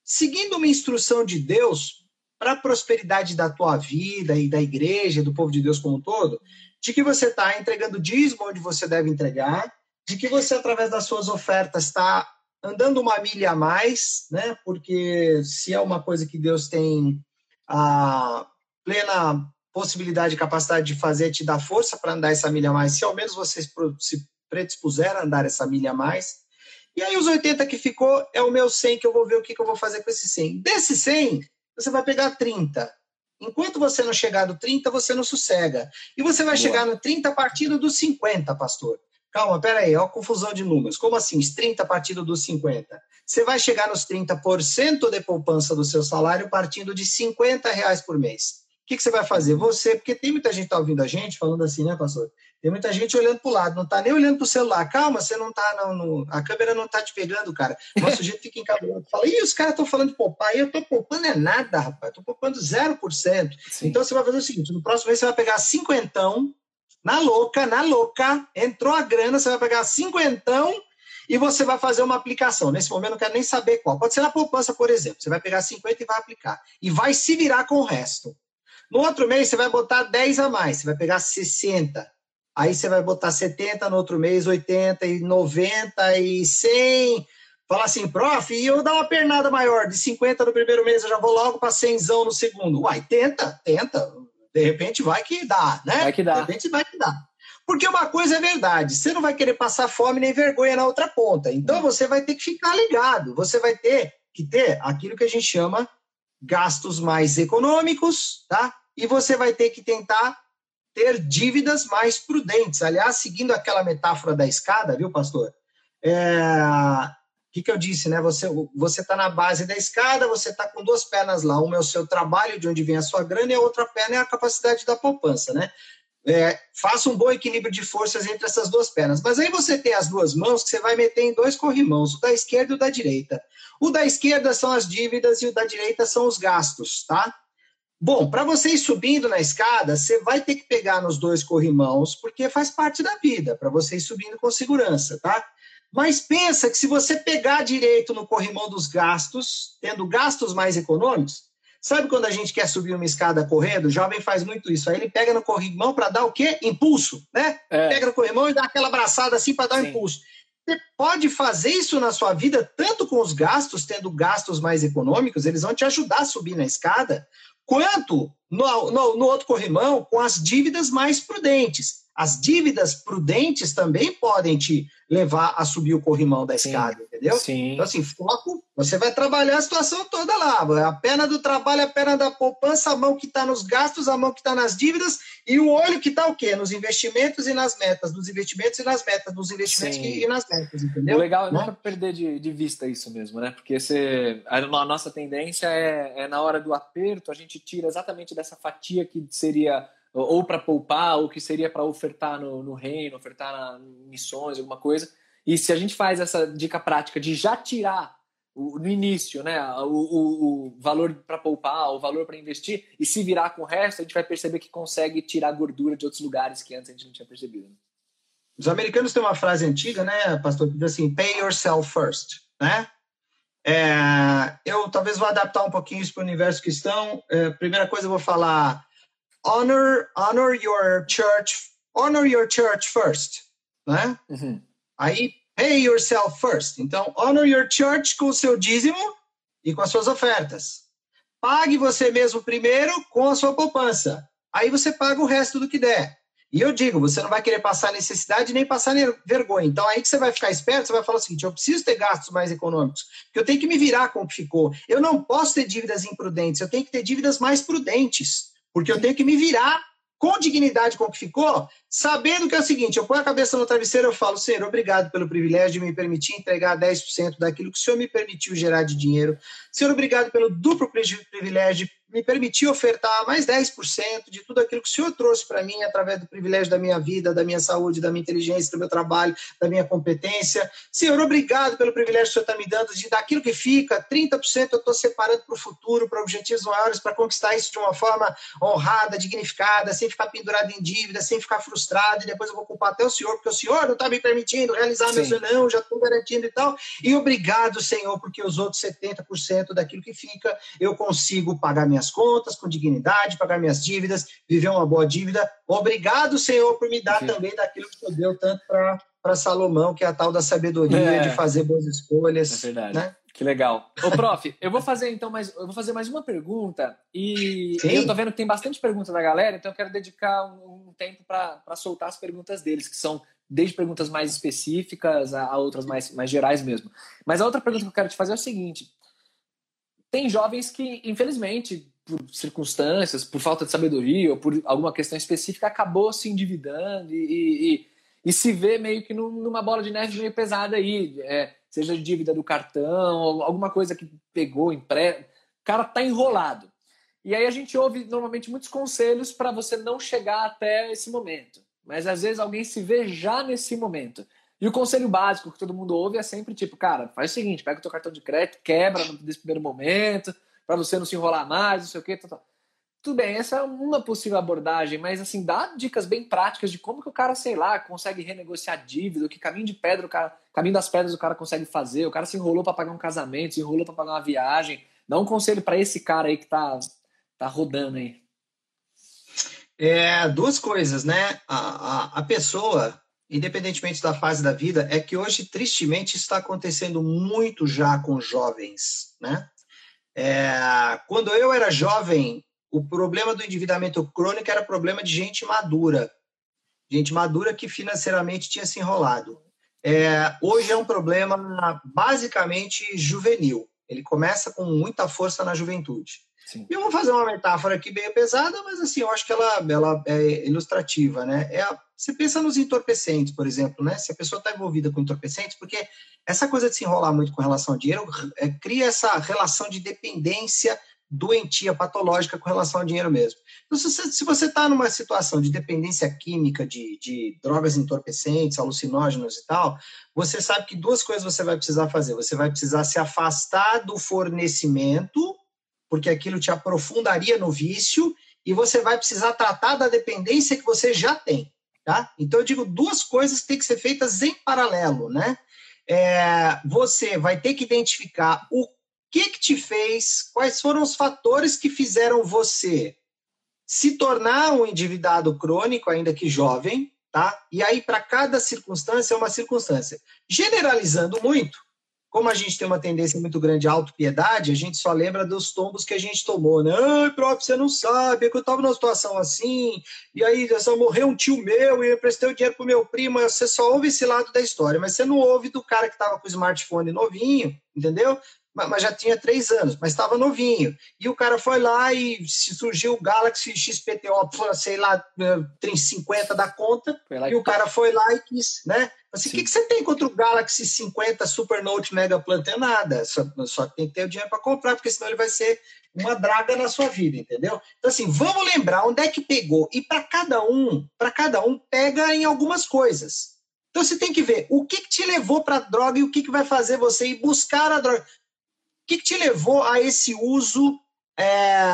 seguindo uma instrução de Deus para a prosperidade da tua vida e da igreja, do povo de Deus como um todo, de que você está entregando dízimo onde você deve entregar, de que você, através das suas ofertas, está andando uma milha a mais, né? Porque se é uma coisa que Deus tem a plena possibilidade e capacidade de fazer, te dá força para andar essa milha a mais, se ao menos você se predispuser a andar essa milha a mais, e aí os 80 que ficou é o meu 100 que eu vou ver o que, que eu vou fazer com esse 100. Desse 100, você vai pegar 30. Enquanto você não chegar no 30, você não sossega. E você vai Boa. chegar no 30 a partir dos 50, pastor. Calma, peraí, ó a confusão de números. Como assim, os 30 a partir dos 50? Você vai chegar nos 30% de poupança do seu salário partindo de 50 reais por mês. O que, que você vai fazer? Você, porque tem muita gente que está ouvindo a gente falando assim, né, pastor? Tem muita gente olhando para o lado, não está nem olhando para o celular. Calma, você não está, não, no, a câmera não está te pegando, cara. O sujeito fica encabulado. Fala, ih, os caras estão falando de poupar. E eu estou poupando é nada, rapaz. Estou poupando 0%. Sim. Então você vai fazer o seguinte: no próximo mês você vai pegar cinquentão, na louca, na louca, entrou a grana, você vai pegar cinquentão e você vai fazer uma aplicação. Nesse momento, não quero nem saber qual. Pode ser na poupança, por exemplo. Você vai pegar 50 e vai aplicar. E vai se virar com o resto. No outro mês, você vai botar 10 a mais. Você vai pegar 60 aí você vai botar 70 no outro mês, 80 e 90 e 100. Fala assim, prof, e eu dar uma pernada maior, de 50 no primeiro mês, eu já vou logo para 100 no segundo. Uai, tenta, tenta. De repente vai que dá, né? Vai que dá. De repente vai que dá. Porque uma coisa é verdade, você não vai querer passar fome nem vergonha na outra ponta. Então você vai ter que ficar ligado, você vai ter que ter aquilo que a gente chama gastos mais econômicos, tá? E você vai ter que tentar ter dívidas mais prudentes. Aliás, seguindo aquela metáfora da escada, viu, pastor? É... O que, que eu disse, né? Você você está na base da escada, você está com duas pernas lá. Uma é o seu trabalho, de onde vem a sua grana, e a outra perna é a capacidade da poupança, né? É, faça um bom equilíbrio de forças entre essas duas pernas. Mas aí você tem as duas mãos que você vai meter em dois corrimãos, o da esquerda e o da direita. O da esquerda são as dívidas e o da direita são os gastos, tá? Bom, para você ir subindo na escada, você vai ter que pegar nos dois corrimãos, porque faz parte da vida, para você ir subindo com segurança, tá? Mas pensa que se você pegar direito no corrimão dos gastos, tendo gastos mais econômicos, sabe quando a gente quer subir uma escada correndo? O jovem faz muito isso. Aí ele pega no corrimão para dar o quê? Impulso, né? É. Pega no corrimão e dá aquela abraçada assim para dar um impulso. Você pode fazer isso na sua vida, tanto com os gastos, tendo gastos mais econômicos, eles vão te ajudar a subir na escada, quanto no, no, no outro corrimão com as dívidas mais prudentes. As dívidas prudentes também podem te levar a subir o corrimão da escada, sim, entendeu? Sim. Então, assim, foco, você vai trabalhar a situação toda lá. A perna do trabalho, a perna da poupança, a mão que está nos gastos, a mão que está nas dívidas e o olho que está o quê? Nos investimentos e nas metas, nos investimentos e nas metas, nos investimentos e nas metas, entendeu? O legal é né? nunca perder de, de, vista isso mesmo, né? Porque você, a, a nossa tendência é, é, na hora do aperto, a gente tira exatamente dessa fatia que seria ou para poupar, ou que seria para ofertar no, no, reino, ofertar em missões, alguma coisa. E se a gente faz essa dica prática de já tirar o, no início né, o, o, o valor para poupar, o valor para investir, e se virar com o resto, a gente vai perceber que consegue tirar gordura de outros lugares que antes a gente não tinha percebido. Os americanos têm uma frase antiga, né, pastor, que diz assim, pay yourself first, né? É, eu talvez vou adaptar um pouquinho isso para o universo cristão. É, primeira coisa, eu vou falar honor honor your church honor your church first, né? Uhum. Aí pay yourself first. Então honor your church com o seu dízimo e com as suas ofertas. Pague você mesmo primeiro com a sua poupança. Aí você paga o resto do que der. E eu digo, você não vai querer passar necessidade nem passar vergonha. Então, aí que você vai ficar esperto, você vai falar o seguinte: eu preciso ter gastos mais econômicos, porque eu tenho que me virar com o que ficou. Eu não posso ter dívidas imprudentes, eu tenho que ter dívidas mais prudentes porque eu tenho que me virar com dignidade com o que ficou, sabendo que é o seguinte: eu ponho a cabeça no travesseiro e falo, Senhor, obrigado pelo privilégio de me permitir entregar 10% daquilo que o Senhor me permitiu gerar de dinheiro. Senhor, obrigado pelo duplo privilégio me permitir ofertar mais 10% de tudo aquilo que o Senhor trouxe para mim através do privilégio da minha vida, da minha saúde, da minha inteligência, do meu trabalho, da minha competência. Senhor, obrigado pelo privilégio que o Senhor está me dando de daquilo que fica, 30% eu estou separando para o futuro, para objetivos maiores, para conquistar isso de uma forma honrada, dignificada, sem ficar pendurado em dívida, sem ficar frustrado, e depois eu vou culpar até o Senhor, porque o Senhor não está me permitindo realizar Sim. meu não, já estou garantindo e tal. E obrigado, Senhor, porque os outros 70% daquilo que fica eu consigo pagar minhas contas com dignidade, pagar minhas dívidas, viver uma boa dívida. Obrigado, Senhor, por me dar Sim. também daquilo que tu deu tanto para Salomão, que é a tal da sabedoria é. de fazer boas escolhas. É verdade. Né? Que legal. Ô, prof, eu vou fazer então mais, eu vou fazer mais uma pergunta e Sim. eu tô vendo que tem bastante pergunta da galera, então eu quero dedicar um, um tempo para soltar as perguntas deles, que são desde perguntas mais específicas a, a, outras mais, mais gerais mesmo. Mas a outra pergunta que eu quero te fazer é o seguinte: tem jovens que, infelizmente, por circunstâncias, por falta de sabedoria ou por alguma questão específica, acabou se endividando e, e, e se vê meio que numa bola de neve meio pesada aí, é, seja dívida do cartão, alguma coisa que pegou, empréstimo. O cara tá enrolado. E aí a gente ouve normalmente muitos conselhos para você não chegar até esse momento. Mas às vezes alguém se vê já nesse momento. E o conselho básico que todo mundo ouve é sempre tipo, cara, faz o seguinte, pega o teu cartão de crédito, quebra nesse primeiro momento, para você não se enrolar mais, não sei o quê. Tal, tal. Tudo bem, essa é uma possível abordagem, mas assim, dá dicas bem práticas de como que o cara, sei lá, consegue renegociar dívida, que caminho de pedra o cara, caminho das pedras o cara consegue fazer, o cara se enrolou para pagar um casamento, se enrolou para pagar uma viagem. Dá um conselho para esse cara aí que tá, tá rodando aí. É, duas coisas, né? A, a, a pessoa, independentemente da fase da vida, é que hoje, tristemente, está acontecendo muito já com jovens, né? É, quando eu era jovem, o problema do endividamento crônico era problema de gente madura, gente madura que financeiramente tinha se enrolado. É, hoje é um problema basicamente juvenil. Ele começa com muita força na juventude. Sim. Eu vou fazer uma metáfora aqui meio pesada, mas assim, eu acho que ela, ela é ilustrativa, né? É a, você pensa nos entorpecentes, por exemplo, né? Se a pessoa está envolvida com entorpecentes, porque essa coisa de se enrolar muito com relação ao dinheiro é, cria essa relação de dependência doentia, patológica com relação ao dinheiro mesmo. Então, se você está numa situação de dependência química de, de drogas entorpecentes, alucinógenos e tal, você sabe que duas coisas você vai precisar fazer. Você vai precisar se afastar do fornecimento, porque aquilo te aprofundaria no vício, e você vai precisar tratar da dependência que você já tem. Tá? Então, eu digo duas coisas que têm que ser feitas em paralelo, né? É, você vai ter que identificar o que, que te fez, quais foram os fatores que fizeram você se tornar um endividado crônico, ainda que jovem, tá? E aí, para cada circunstância, é uma circunstância. Generalizando muito, como a gente tem uma tendência muito grande à autopiedade, a gente só lembra dos tombos que a gente tomou, né? Ai, prof, você não sabe, é que eu estava numa situação assim, e aí só morreu um tio meu, e eu prestei o dinheiro pro meu primo, você só ouve esse lado da história, mas você não ouve do cara que estava com o smartphone novinho, entendeu? Mas já tinha três anos, mas estava novinho. E o cara foi lá e surgiu o Galaxy XPTO, sei lá, 50 da conta, e o cara foi lá e quis, né? Assim, o que, que você tem contra o Galaxy 50 Super Note Mega Plan? Tem nada, só, só tem que ter o dinheiro para comprar, porque senão ele vai ser uma draga na sua vida, entendeu? Então, assim, vamos lembrar onde é que pegou. E para cada um, para cada um, pega em algumas coisas. Então você tem que ver o que, que te levou para a droga e o que, que vai fazer você ir buscar a droga que, que te levou a esse uso é,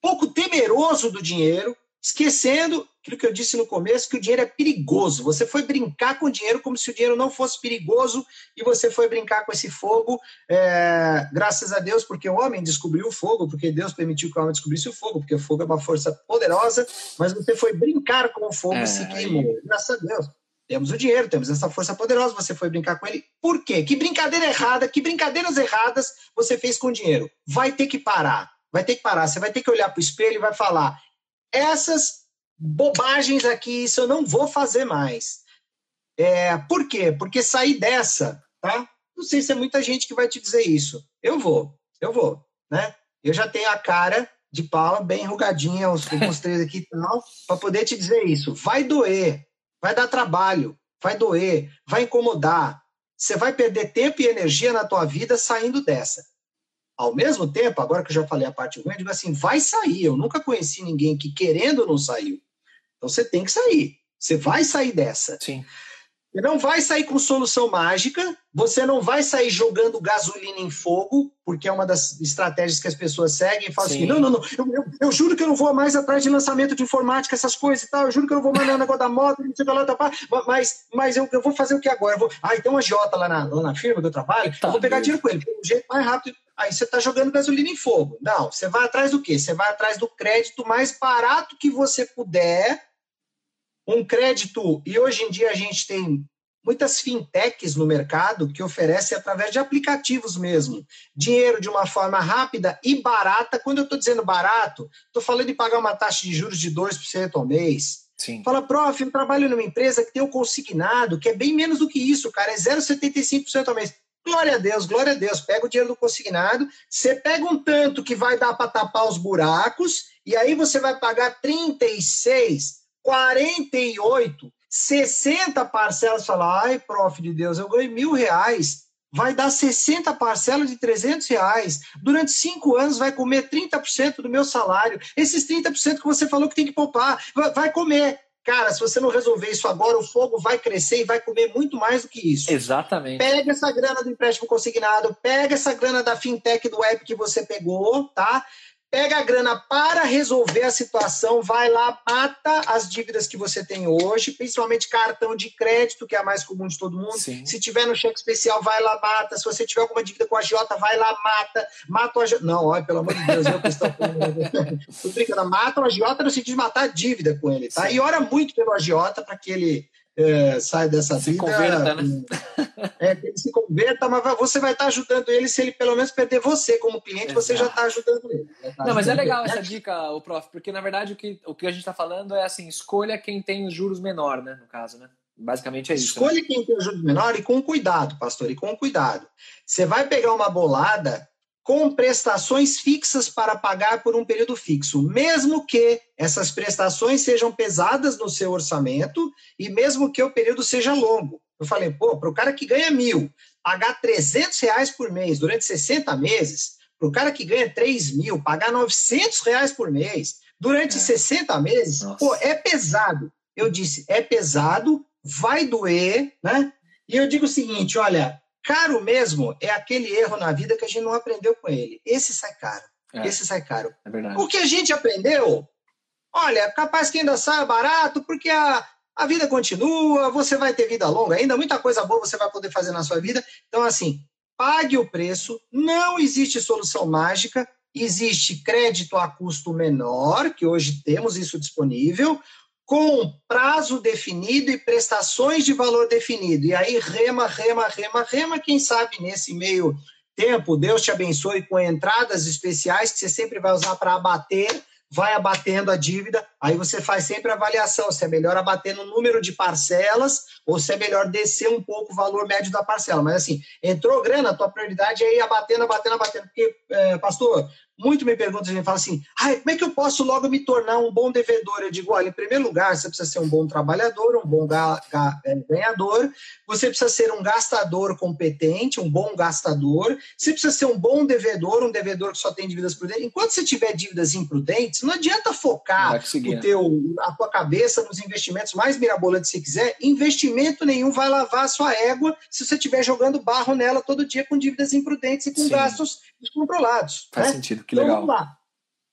pouco temeroso do dinheiro, esquecendo aquilo que eu disse no começo, que o dinheiro é perigoso. Você foi brincar com o dinheiro como se o dinheiro não fosse perigoso e você foi brincar com esse fogo, é, graças a Deus, porque o homem descobriu o fogo, porque Deus permitiu que o homem descobrisse o fogo, porque o fogo é uma força poderosa, mas você foi brincar com o fogo e é, se queimou. Graças a Deus. Temos o dinheiro, temos essa força poderosa, você foi brincar com ele. Por quê? Que brincadeira errada, que brincadeiras erradas você fez com o dinheiro? Vai ter que parar. Vai ter que parar. Você vai ter que olhar para o espelho e vai falar: essas bobagens aqui, isso eu não vou fazer mais. É, por quê? Porque sair dessa, tá? Não sei se é muita gente que vai te dizer isso. Eu vou, eu vou, né? Eu já tenho a cara de pau bem enrugadinha, os, os três aqui e tal, para poder te dizer isso. Vai doer, vai dar trabalho, vai doer, vai incomodar. Você vai perder tempo e energia na tua vida saindo dessa. Ao mesmo tempo, agora que eu já falei a parte ruim, eu digo assim, vai sair. Eu nunca conheci ninguém que querendo não saiu. Então você tem que sair. Você vai sair dessa. Sim. Você não vai sair com solução mágica, você não vai sair jogando gasolina em fogo, porque é uma das estratégias que as pessoas seguem e falam assim: não, não, não, eu, eu, eu, juro que eu não vou mais atrás de lançamento de informática, essas coisas e tal, eu juro que eu não vou mais no negócio da moto, não sei lá, tá, mas, mas eu, eu vou fazer o que agora? Eu vou, ah, tem um agiota lá na, lá na firma que eu trabalho, tá, eu vou pegar dinheiro com ele, o jeito mais rápido. Aí você está jogando gasolina em fogo. Não, você vai atrás do quê? Você vai atrás do crédito mais barato que você puder um crédito, e hoje em dia a gente tem muitas fintechs no mercado que oferecem através de aplicativos mesmo, dinheiro de uma forma rápida e barata. Quando eu estou dizendo barato, estou falando de pagar uma taxa de juros de 2% ao mês. Sim. Fala, prof, eu trabalho numa empresa que tem o consignado, que é bem menos do que isso, cara, é 0,75% ao mês. Glória a Deus, glória a Deus. Pega o dinheiro do consignado, você pega um tanto que vai dar para tapar os buracos, e aí você vai pagar 36 48, 60 parcelas, fala, ai, prof de Deus, eu ganhei mil reais, vai dar 60 parcelas de 300 reais, durante cinco anos vai comer 30% do meu salário, esses 30% que você falou que tem que poupar, vai comer. Cara, se você não resolver isso agora, o fogo vai crescer e vai comer muito mais do que isso. Exatamente. Pega essa grana do empréstimo consignado, pega essa grana da fintech do app que você pegou, tá? Pega a grana para resolver a situação, vai lá, mata as dívidas que você tem hoje, principalmente cartão de crédito, que é a mais comum de todo mundo. Sim. Se tiver no cheque especial, vai lá, mata. Se você tiver alguma dívida com a Jota, vai lá, mata. Mata o agiota. Não, olha, pelo amor de Deus, eu estou brincando. Mata o agiota no sentido de matar a dívida com ele, tá? Sim. E ora muito pelo agiota para que ele é, sai dessa se vida. Converta, né? É, que ele se converta, mas você vai estar ajudando ele se ele pelo menos perder você como cliente, Exato. você já está ajudando ele. Tá Não, mas é legal ele. essa dica, o prof, porque na verdade o que, o que a gente está falando é assim, escolha quem tem os juros menor, né? No caso, né? Basicamente é isso. Escolha né? quem tem os juros menor e com cuidado, pastor, e com cuidado. Você vai pegar uma bolada com prestações fixas para pagar por um período fixo, mesmo que essas prestações sejam pesadas no seu orçamento e mesmo que o período seja longo. Eu falei, pô, para o cara que ganha mil, pagar 300 reais por mês durante 60 meses, para o cara que ganha 3 mil, pagar 900 reais por mês durante é. 60 meses, Nossa. pô, é pesado. Eu disse, é pesado, vai doer, né? E eu digo o seguinte, olha, Caro mesmo é aquele erro na vida que a gente não aprendeu com ele. Esse sai caro. É, Esse sai caro. É verdade. O que a gente aprendeu, olha, capaz que ainda sai barato, porque a, a vida continua, você vai ter vida longa ainda, muita coisa boa você vai poder fazer na sua vida. Então, assim, pague o preço, não existe solução mágica, existe crédito a custo menor, que hoje temos isso disponível, com prazo definido e prestações de valor definido. E aí rema, rema, rema, rema, quem sabe nesse meio tempo, Deus te abençoe com entradas especiais que você sempre vai usar para abater, vai abatendo a dívida, aí você faz sempre a avaliação se é melhor abater no número de parcelas ou se é melhor descer um pouco o valor médio da parcela. Mas assim, entrou grana, tua prioridade é ir abatendo, abatendo, abatendo. Porque, é, pastor, muito me perguntam, gente fala assim, ah, como é que eu posso logo me tornar um bom devedor? Eu digo, olha, em primeiro lugar, você precisa ser um bom trabalhador, um bom ga, ga, é, ganhador, você precisa ser um gastador competente, um bom gastador, você precisa ser um bom devedor, um devedor que só tem dívidas prudentes. Enquanto você tiver dívidas imprudentes, não adianta focar o teu, a tua cabeça nos investimentos mais mirabolantes você quiser, investimento nenhum vai lavar a sua égua se você estiver jogando barro nela todo dia com dívidas imprudentes e com Sim. gastos descontrolados. Faz né? sentido, que legal. Então, vamos lá.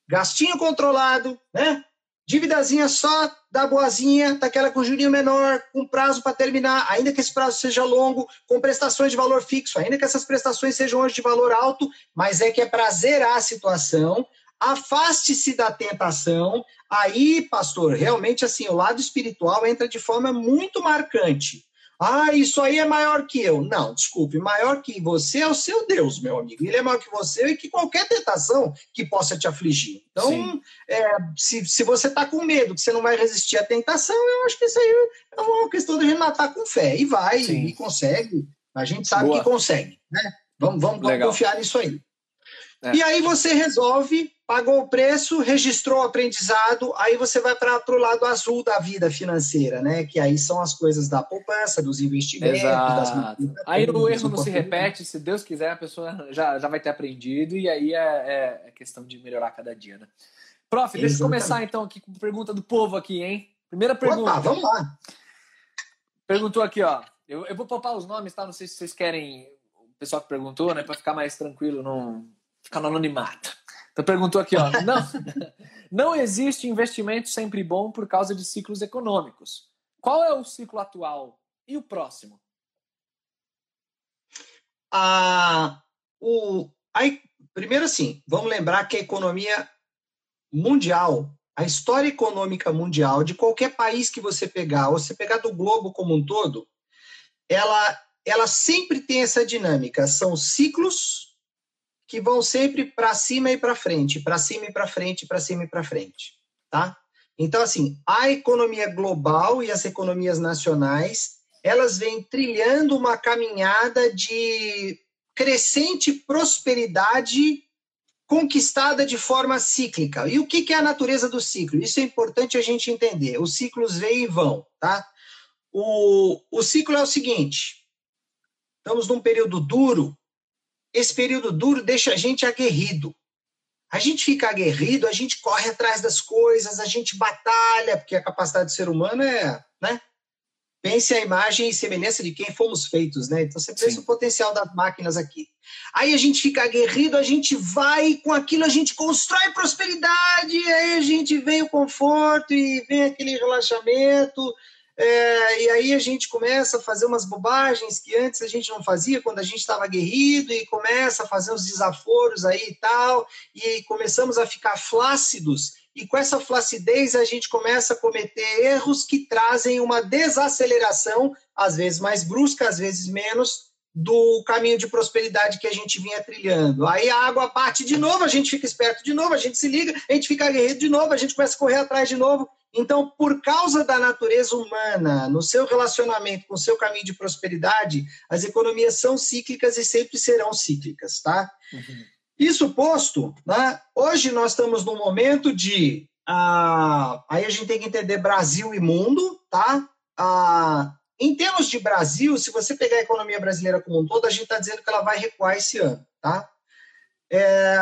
Gastinho controlado, né? Dívidazinha só da boazinha, daquela com jurinho menor, com prazo para terminar, ainda que esse prazo seja longo, com prestações de valor fixo, ainda que essas prestações sejam hoje de valor alto, mas é que é para zerar a situação. Afaste-se da tentação. Aí, pastor, realmente assim, o lado espiritual entra de forma muito marcante. Ah, isso aí é maior que eu. Não, desculpe, maior que você é o seu Deus, meu amigo. Ele é maior que você e que qualquer tentação que possa te afligir. Então, é, se, se você está com medo que você não vai resistir à tentação, eu acho que isso aí é uma questão de matar com fé. E vai, Sim. e consegue. A gente sabe Boa. que consegue, né? Vamos, vamos, vamos confiar nisso aí. É. E aí você resolve, pagou o preço, registrou o aprendizado, aí você vai para o lado azul da vida financeira, né? Que aí são as coisas da poupança, dos investimentos. Das... Aí o erro não se repete, se Deus quiser, a pessoa já, já vai ter aprendido, e aí é, é questão de melhorar cada dia, né? Prof, Exatamente. deixa eu começar então aqui com a pergunta do povo aqui, hein? Primeira pergunta. Opa, vamos lá. Perguntou aqui, ó. Eu, eu vou poupar os nomes, tá? Não sei se vocês querem. O pessoal que perguntou, né? Para ficar mais tranquilo, não ficar no anonimato. Então perguntou aqui, ó, não, não existe investimento sempre bom por causa de ciclos econômicos. Qual é o ciclo atual e o próximo? Ah, o, aí, primeiro assim, vamos lembrar que a economia mundial, a história econômica mundial de qualquer país que você pegar, ou você pegar do globo como um todo, ela, ela sempre tem essa dinâmica. São ciclos que vão sempre para cima e para frente, para cima e para frente, para cima e para frente, tá? Então, assim, a economia global e as economias nacionais, elas vêm trilhando uma caminhada de crescente prosperidade conquistada de forma cíclica. E o que é a natureza do ciclo? Isso é importante a gente entender. Os ciclos vêm e vão, tá? O, o ciclo é o seguinte: estamos num período duro, esse período duro deixa a gente aguerrido. A gente fica aguerrido, a gente corre atrás das coisas, a gente batalha, porque a capacidade do ser humano é, né? Pense a imagem e semelhança de quem fomos feitos, né? Então você pensa o potencial das máquinas aqui. Aí a gente fica aguerrido, a gente vai com aquilo, a gente constrói prosperidade, aí a gente vem o conforto e vem aquele relaxamento, é, e aí a gente começa a fazer umas bobagens que antes a gente não fazia quando a gente estava aguerrido e começa a fazer uns desaforos aí e tal, e começamos a ficar flácidos, e com essa flacidez a gente começa a cometer erros que trazem uma desaceleração, às vezes mais brusca, às vezes menos, do caminho de prosperidade que a gente vinha trilhando. Aí a água bate de novo, a gente fica esperto de novo, a gente se liga, a gente fica aguerrido de novo, a gente começa a correr atrás de novo, então, por causa da natureza humana, no seu relacionamento com o seu caminho de prosperidade, as economias são cíclicas e sempre serão cíclicas, tá? Uhum. Isso posto, né, hoje nós estamos num momento de. Ah, aí a gente tem que entender Brasil e mundo, tá? Ah, em termos de Brasil, se você pegar a economia brasileira como um todo, a gente está dizendo que ela vai recuar esse ano, tá? É,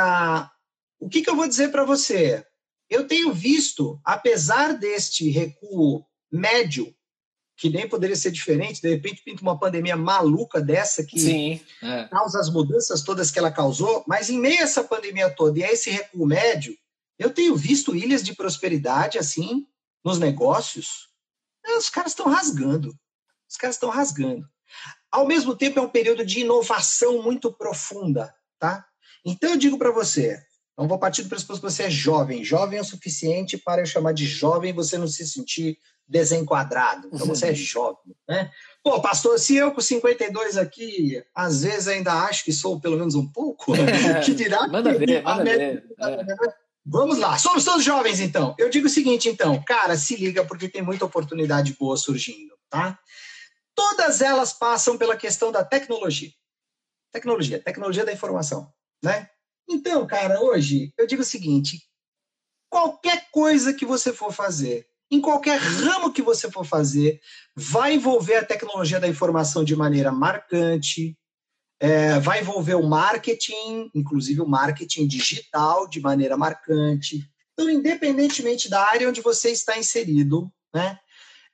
o que, que eu vou dizer para você? Eu tenho visto, apesar deste recuo médio, que nem poderia ser diferente, de repente pinta uma pandemia maluca dessa que Sim, é. causa as mudanças todas que ela causou, mas em meio a essa pandemia toda e a esse recuo médio, eu tenho visto ilhas de prosperidade assim nos negócios, os caras estão rasgando. Os caras estão rasgando. Ao mesmo tempo, é um período de inovação muito profunda, tá? Então, eu digo para você, não vou partir do pressuposto que você é jovem. Jovem é o suficiente para eu chamar de jovem e você não se sentir desenquadrado. Então, você é jovem, né? Pô, pastor, se eu com 52 aqui, às vezes ainda acho que sou pelo menos um pouco, que dirá manda que ver, manda ver. É. Vamos lá, somos todos jovens então. Eu digo o seguinte então, cara, se liga porque tem muita oportunidade boa surgindo, tá? Todas elas passam pela questão da tecnologia. Tecnologia, tecnologia da informação, né? Então, cara, hoje eu digo o seguinte, qualquer coisa que você for fazer, em qualquer ramo que você for fazer, vai envolver a tecnologia da informação de maneira marcante, é, vai envolver o marketing, inclusive o marketing digital, de maneira marcante. Então, independentemente da área onde você está inserido, né,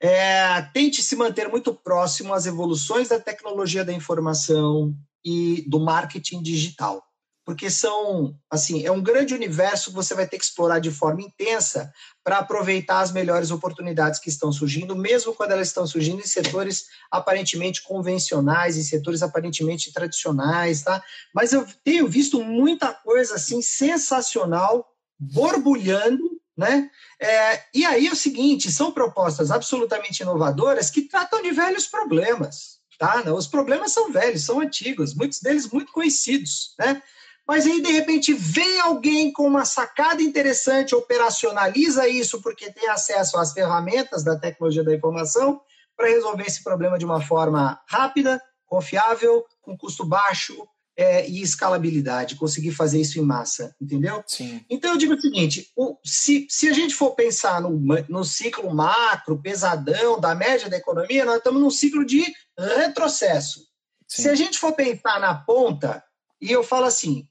é, tente se manter muito próximo às evoluções da tecnologia da informação e do marketing digital. Porque são, assim, é um grande universo que você vai ter que explorar de forma intensa para aproveitar as melhores oportunidades que estão surgindo, mesmo quando elas estão surgindo em setores aparentemente convencionais, em setores aparentemente tradicionais, tá? Mas eu tenho visto muita coisa assim sensacional borbulhando, né? É, e aí é o seguinte, são propostas absolutamente inovadoras que tratam de velhos problemas, tá? Os problemas são velhos, são antigos, muitos deles muito conhecidos, né? Mas aí, de repente, vem alguém com uma sacada interessante, operacionaliza isso porque tem acesso às ferramentas da tecnologia da informação para resolver esse problema de uma forma rápida, confiável, com custo baixo é, e escalabilidade, conseguir fazer isso em massa, entendeu? Sim. Então eu digo o seguinte: o, se, se a gente for pensar no, no ciclo macro, pesadão, da média da economia, nós estamos num ciclo de retrocesso. Sim. Se a gente for pensar na ponta, e eu falo assim,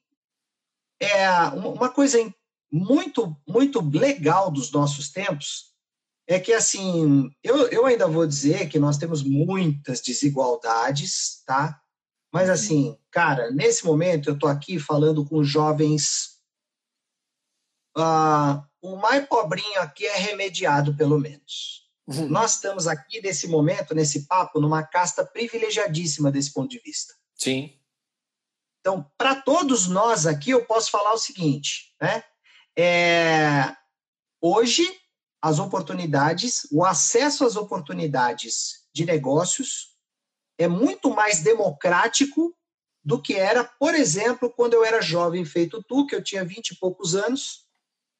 é uma coisa muito, muito legal dos nossos tempos é que, assim, eu, eu ainda vou dizer que nós temos muitas desigualdades, tá? Mas, assim, cara, nesse momento eu estou aqui falando com jovens. ah, o mais pobrinho aqui é remediado, pelo menos. Uhum. Nós estamos aqui, nesse momento, nesse papo, numa casta privilegiadíssima desse ponto de vista. Sim. Então, para todos nós aqui, eu posso falar o seguinte, né? É, hoje, as oportunidades, o acesso às oportunidades de negócios é muito mais democrático do que era, por exemplo, quando eu era jovem feito tu, que eu tinha 20 e poucos anos,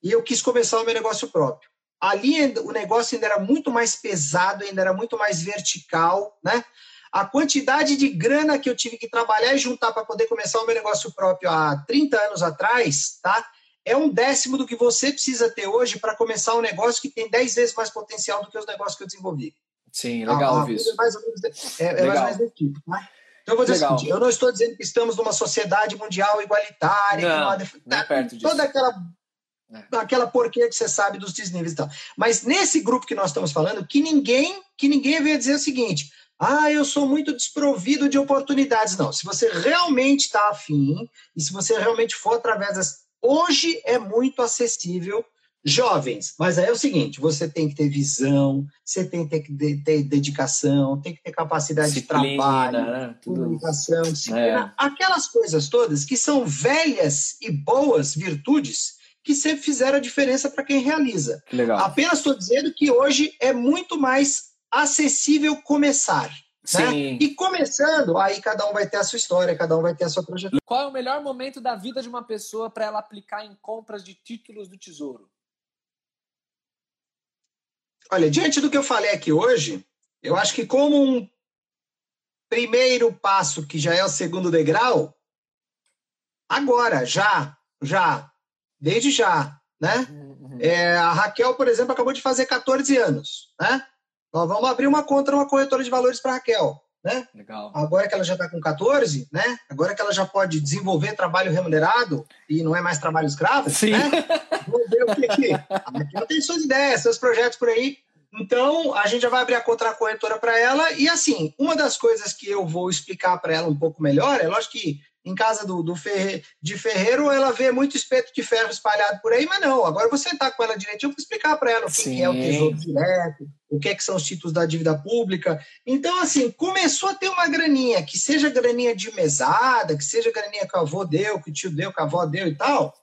e eu quis começar o meu negócio próprio. Ali o negócio ainda era muito mais pesado, ainda era muito mais vertical, né? A quantidade de grana que eu tive que trabalhar e juntar para poder começar o meu negócio próprio há 30 anos atrás, tá? É um décimo do que você precisa ter hoje para começar um negócio que tem 10 vezes mais potencial do que os negócios que eu desenvolvi. Sim, legal A- coisa isso. É mais ou menos, é, é mais Legal. ou menos desse tipo, tá? Então eu vou dizer Legal. o seguinte, eu não estou dizendo que estamos numa sociedade mundial igualitária, Não, não tá, perto disso. toda aquela É. aquela porquê que você sabe dos desníveis e tal. Mas nesse grupo que nós estamos falando, que ninguém, que ninguém veio dizer o seguinte: "Ah, eu sou muito desprovido de oportunidades". Não, se você realmente está afim e se você realmente for através das hoje é muito acessível jovens, mas aí é o seguinte, você tem que ter visão, você tem que ter, ter dedicação, tem que ter capacidade de trabalho, Disciplina, né? Comunicação, disciplina, É. aquelas coisas todas que são velhas e boas virtudes que sempre fizeram a diferença para quem realiza. Legal. Apenas estou dizendo que hoje é muito mais acessível começar. né? E começando, aí cada um vai ter a sua história, cada um vai ter a sua trajetória. Qual é o melhor momento da vida de uma pessoa para ela aplicar em compras de títulos do Tesouro? Olha, diante do que eu falei aqui hoje, eu acho que como um primeiro passo, que já é o segundo degrau, agora, já, já, desde já, né? Uhum. É, a Raquel, por exemplo, acabou de fazer 14 anos, né? Nós vamos abrir uma conta numa corretora de valores para Raquel, né? Legal. Agora que ela já está com 14, né? Agora que ela já pode desenvolver trabalho remunerado e não é mais trabalho escravo, Sim. né? Vamos ver o que que... A Raquel tem suas ideias, seus projetos por aí. Então, a gente já vai abrir a conta na corretora para ela. E, assim, uma das coisas que eu vou explicar para ela um pouco melhor, é lógico que em casa do, do ferre, de ferreiro, ela vê muito espeto de ferro espalhado por aí, mas não. Agora você está com ela direitinho, eu vou explicar para ela o que, que, é o tesouro direto, o que, é que são os títulos da dívida pública. Então, assim, começou a ter uma graninha, que seja graninha de mesada, que seja graninha que o avô deu, que o tio deu, que a avó deu e tal.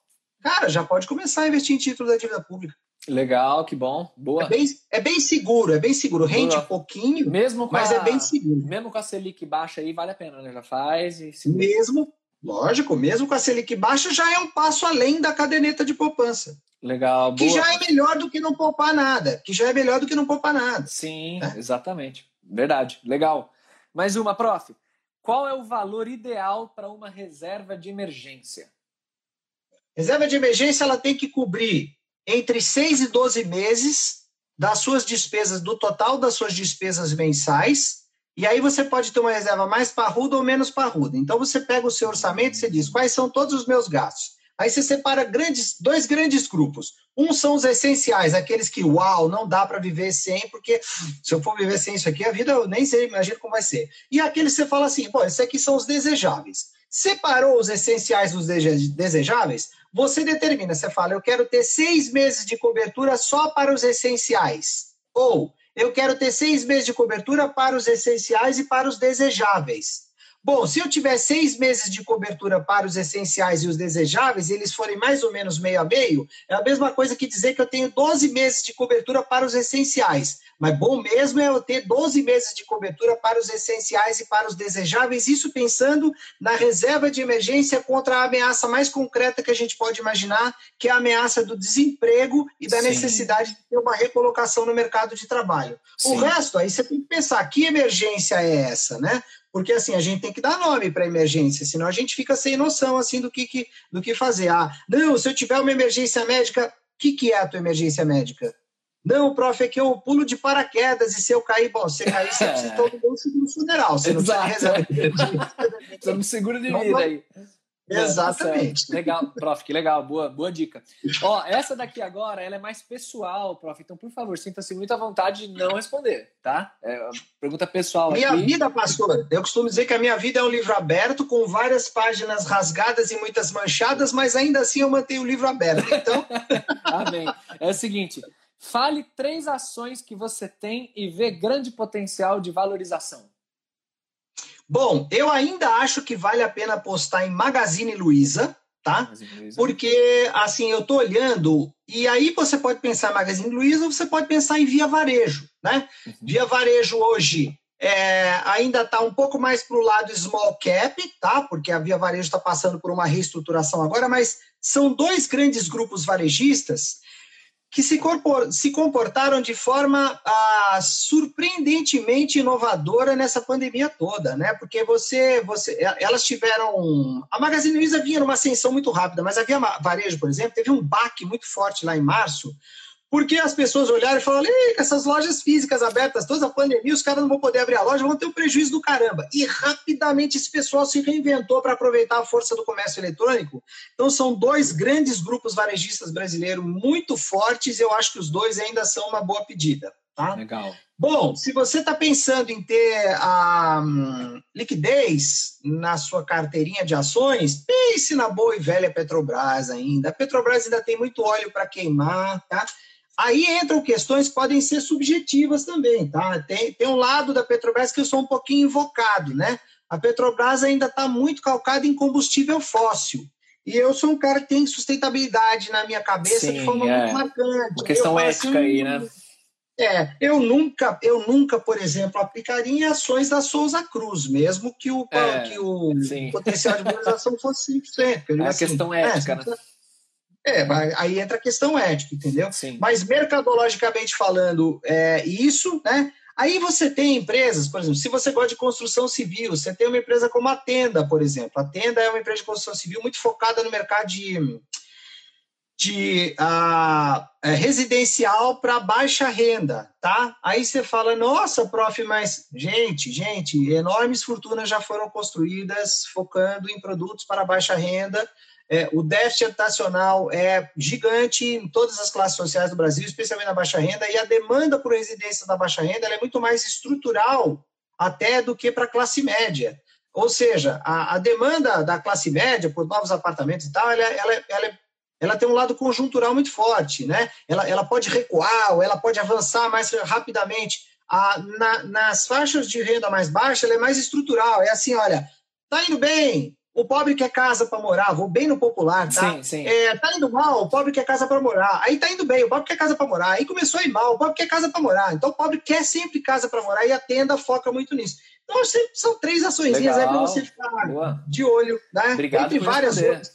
Cara, já pode começar a investir em título da dívida pública. Legal, que bom. Boa. É bem, é bem seguro, é bem seguro. Rende Boa. pouquinho, mesmo mas a, é bem seguro. Mesmo com a Selic baixa aí, vale a pena, né? Já faz e Mesmo, lógico, mesmo com a Selic baixa, já é um passo além da caderneta de poupança. Legal, Que já é melhor do que não poupar nada. Que já é melhor do que não poupar nada. Sim, é. exatamente. Verdade. Legal. Mais uma, prof. Qual é o valor ideal para uma reserva de emergência? Reserva de emergência ela tem que cobrir entre 6 e 12 meses das suas despesas, do total das suas despesas mensais, e aí você pode ter uma reserva mais parruda ou menos parruda. Então você pega o seu orçamento e você diz quais são todos os meus gastos. Aí você separa grandes, dois grandes grupos. Um são os essenciais, aqueles que, uau, não dá para viver sem, porque se eu for viver sem isso aqui, a vida eu nem sei, imagino como vai ser. E aqueles que você fala assim, bom, esses aqui são os desejáveis. Separou os essenciais dos desejáveis? Você determina, você fala, eu quero ter seis meses de cobertura só para os essenciais. Ou eu quero ter seis meses de cobertura para os essenciais e para os desejáveis. Bom, se eu tiver seis meses de cobertura para os essenciais e os desejáveis, e eles forem mais ou menos meio a meio, é a mesma coisa que dizer que eu tenho 12 meses de cobertura para os essenciais. Mas bom mesmo é eu ter 12 meses de cobertura para os essenciais e para os desejáveis, isso pensando na reserva de emergência contra a ameaça mais concreta que a gente pode imaginar, que é a ameaça do desemprego e da Sim. necessidade de ter uma recolocação no mercado de trabalho. Sim. O resto, aí você tem que pensar, que emergência é essa, né? porque assim a gente tem que dar nome para emergência, senão a gente fica sem noção assim do que, que, do que fazer. Ah, não, se eu tiver uma emergência médica, o que, que é a tua emergência médica? Não, prof, é que eu pulo de paraquedas e se eu cair, bom, se cair, você precisa todo mundo seguro funeral. Você Exato. não precisa reserva. Estamos seguro de vida aí. Exatamente. legal, prof, que legal, boa, boa dica. Ó, essa daqui agora, ela é mais pessoal, prof. Então, por favor, sinta-se muito à vontade de não responder, tá? É pergunta pessoal minha aqui. vida, pastor, eu costumo dizer que a minha vida é um livro aberto com várias páginas rasgadas e muitas manchadas, mas ainda assim eu mantenho o livro aberto. Então, amém. É o seguinte, fale três ações que você tem e vê grande potencial de valorização. Bom, eu ainda acho que vale a pena apostar em Magazine Luiza, tá? Luiza. Porque, assim, eu tô olhando, e aí você pode pensar em Magazine Luiza ou você pode pensar em Via Varejo, né? Uhum. Via Varejo hoje é, ainda está um pouco mais para o lado small cap, tá? Porque a Via Varejo está passando por uma reestruturação agora, mas são dois grandes grupos varejistas que se, se comportaram de forma ah, surpreendentemente inovadora nessa pandemia toda, né? Porque você, você, elas tiveram. A Magazine Luiza vinha numa ascensão muito rápida, mas a Varejo, por exemplo, teve um baque muito forte lá em março, porque as pessoas olharam e falaram: essas lojas físicas abertas, toda a pandemia, os caras não vão poder abrir a loja, vão ter um prejuízo do caramba. E rapidamente esse pessoal se reinventou para aproveitar a força do comércio eletrônico. Então, são dois grandes grupos varejistas brasileiros muito fortes, eu acho que os dois ainda são uma boa pedida. Tá? Legal. Bom, se você está pensando em ter a um, liquidez na sua carteirinha de ações, pense na boa e velha Petrobras ainda. A Petrobras ainda tem muito óleo para queimar, tá? Aí entram questões que podem ser subjetivas também, tá? Tem, tem um lado da Petrobras que eu sou um pouquinho invocado, né? A Petrobras ainda está muito calcada em combustível fóssil. E eu sou um cara que tem sustentabilidade na minha cabeça Sim, de forma é. muito marcante. Uma questão ética assim, aí, né? É, eu nunca, eu nunca, por exemplo, aplicaria em ações da Souza Cruz, mesmo que o, é, que o potencial de valorização fosse 5%. É a assim, questão ética, né? É, aí entra a questão ética, entendeu? Sim. Mas mercadologicamente falando, é isso, né? Aí você tem empresas, por exemplo, se você gosta de construção civil, você tem uma empresa como a Tenda, por exemplo. A Tenda é uma empresa de construção civil muito focada no mercado de, de uh, residencial para baixa renda, tá? Aí você fala, nossa, prof, mas gente, gente, enormes fortunas já foram construídas focando em produtos para baixa renda é, o déficit habitacional é gigante em todas as classes sociais do Brasil, especialmente na baixa renda, e a demanda por residência da baixa renda é muito mais estrutural até do que para a classe média. Ou seja, a, a, demanda da classe média por novos apartamentos e tal, ela, ela, ela, ela tem um lado conjuntural muito forte, né? Ela, ela pode recuar ou ela pode avançar mais rapidamente. A, na, nas faixas de renda mais baixa, ela é mais estrutural. É assim, olha, tá indo bem, o pobre quer casa para morar, vou bem no popular, tá? Sim, sim. É, tá indo mal, o pobre quer casa para morar. Aí tá indo bem, o pobre quer casa para morar. Aí começou a ir mal, o pobre quer casa para morar. Então o pobre quer sempre casa para morar e a tenda foca muito nisso. Então são três ações aí para você ficar Boa. de olho, né? Obrigado Entre várias outras.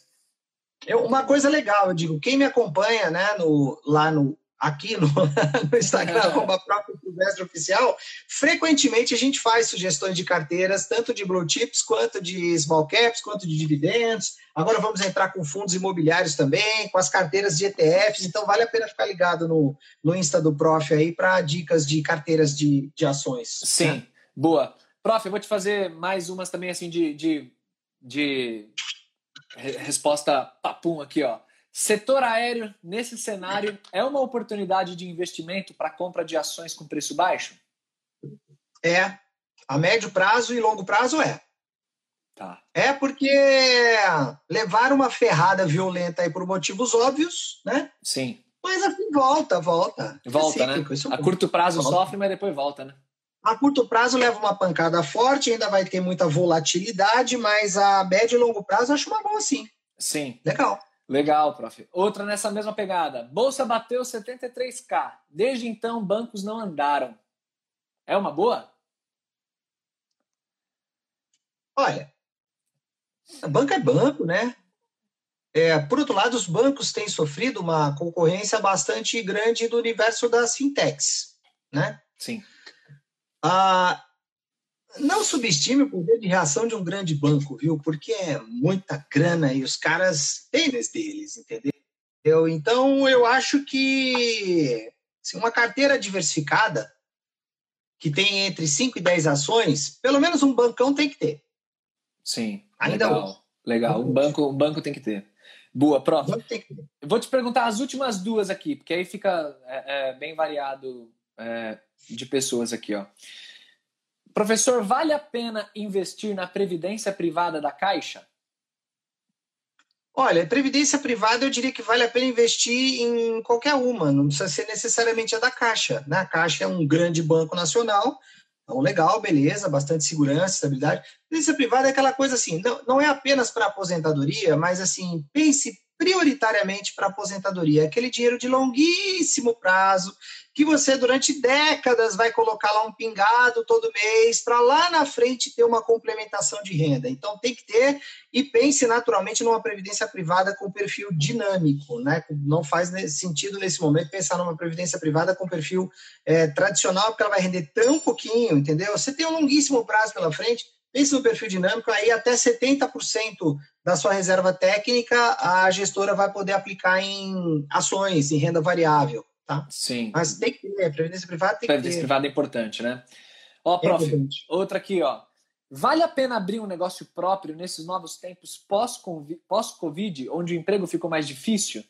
Eu, uma coisa legal, eu digo, quem me acompanha, né, no, lá no aqui no, no Instagram, como a própria Silvestre Oficial, frequentemente a gente faz sugestões de carteiras, tanto de blue chips, quanto de small caps, quanto de dividendos. Agora vamos entrar com fundos imobiliários também, com as carteiras de ETFs, então vale a pena ficar ligado no, no Insta do Prof aí para dicas de carteiras de, de ações. Sim, né? boa. Prof, eu vou te fazer mais umas também assim de, de, de resposta papum aqui, ó. Setor aéreo, nesse cenário, é uma oportunidade de investimento para compra de ações com preço baixo? É. A médio prazo e longo prazo é. Tá. É porque levar uma ferrada violenta aí por motivos óbvios, né? Sim. Mas assim, volta, volta. Volta, é né? A curto prazo volta. sofre, mas depois volta, né? A curto prazo leva uma pancada forte, ainda vai ter muita volatilidade, mas a médio e longo prazo acho uma boa sim. Sim. Legal. Legal, prof. Outra nessa mesma pegada. Bolsa bateu 73k. Desde então, bancos não andaram. É uma boa? Olha, banco é banco, né? É, por outro lado, os bancos têm sofrido uma concorrência bastante grande do universo das fintechs, né? Sim. Ah, não subestime o poder de reação de um grande banco, viu? Porque é muita grana e os caras têm deles, entendeu? Então, eu acho que assim, uma carteira diversificada que tem entre 5 e 10 ações, pelo menos um bancão tem que ter. Sim. Ainda legal. Um. Legal. Um banco, um banco tem que ter. Boa. Eu vou te perguntar as últimas duas aqui, porque aí fica é, é, bem variado é, de pessoas aqui, ó. Professor, vale a pena investir na previdência privada da Caixa? Olha, previdência privada eu diria que vale a pena investir em qualquer uma, não precisa ser necessariamente a da Caixa. Né? A Caixa é um grande banco nacional, então legal, beleza, bastante segurança, estabilidade. Previdência privada é aquela coisa assim, não, não é apenas para aposentadoria, mas assim, pense prioritariamente para aposentadoria, aquele dinheiro de longuíssimo prazo que você durante décadas vai colocar lá um pingado todo mês para lá na frente ter uma complementação de renda. Então tem que ter e pense naturalmente numa previdência privada com perfil dinâmico, né? Não faz sentido nesse momento pensar numa previdência privada com perfil é, tradicional porque ela vai render tão pouquinho, entendeu? Você tem um longuíssimo prazo pela frente. Pense no perfil dinâmico, aí até 70% da sua reserva técnica a gestora vai poder aplicar em ações, em renda variável tá? Sim. Mas tem que ter, previdência privada tem previdência que ter. privada é importante, né? Ó, é prof, é outra aqui, ó. Vale a pena abrir um negócio próprio nesses novos tempos pós-Covid, onde o emprego ficou mais difícil?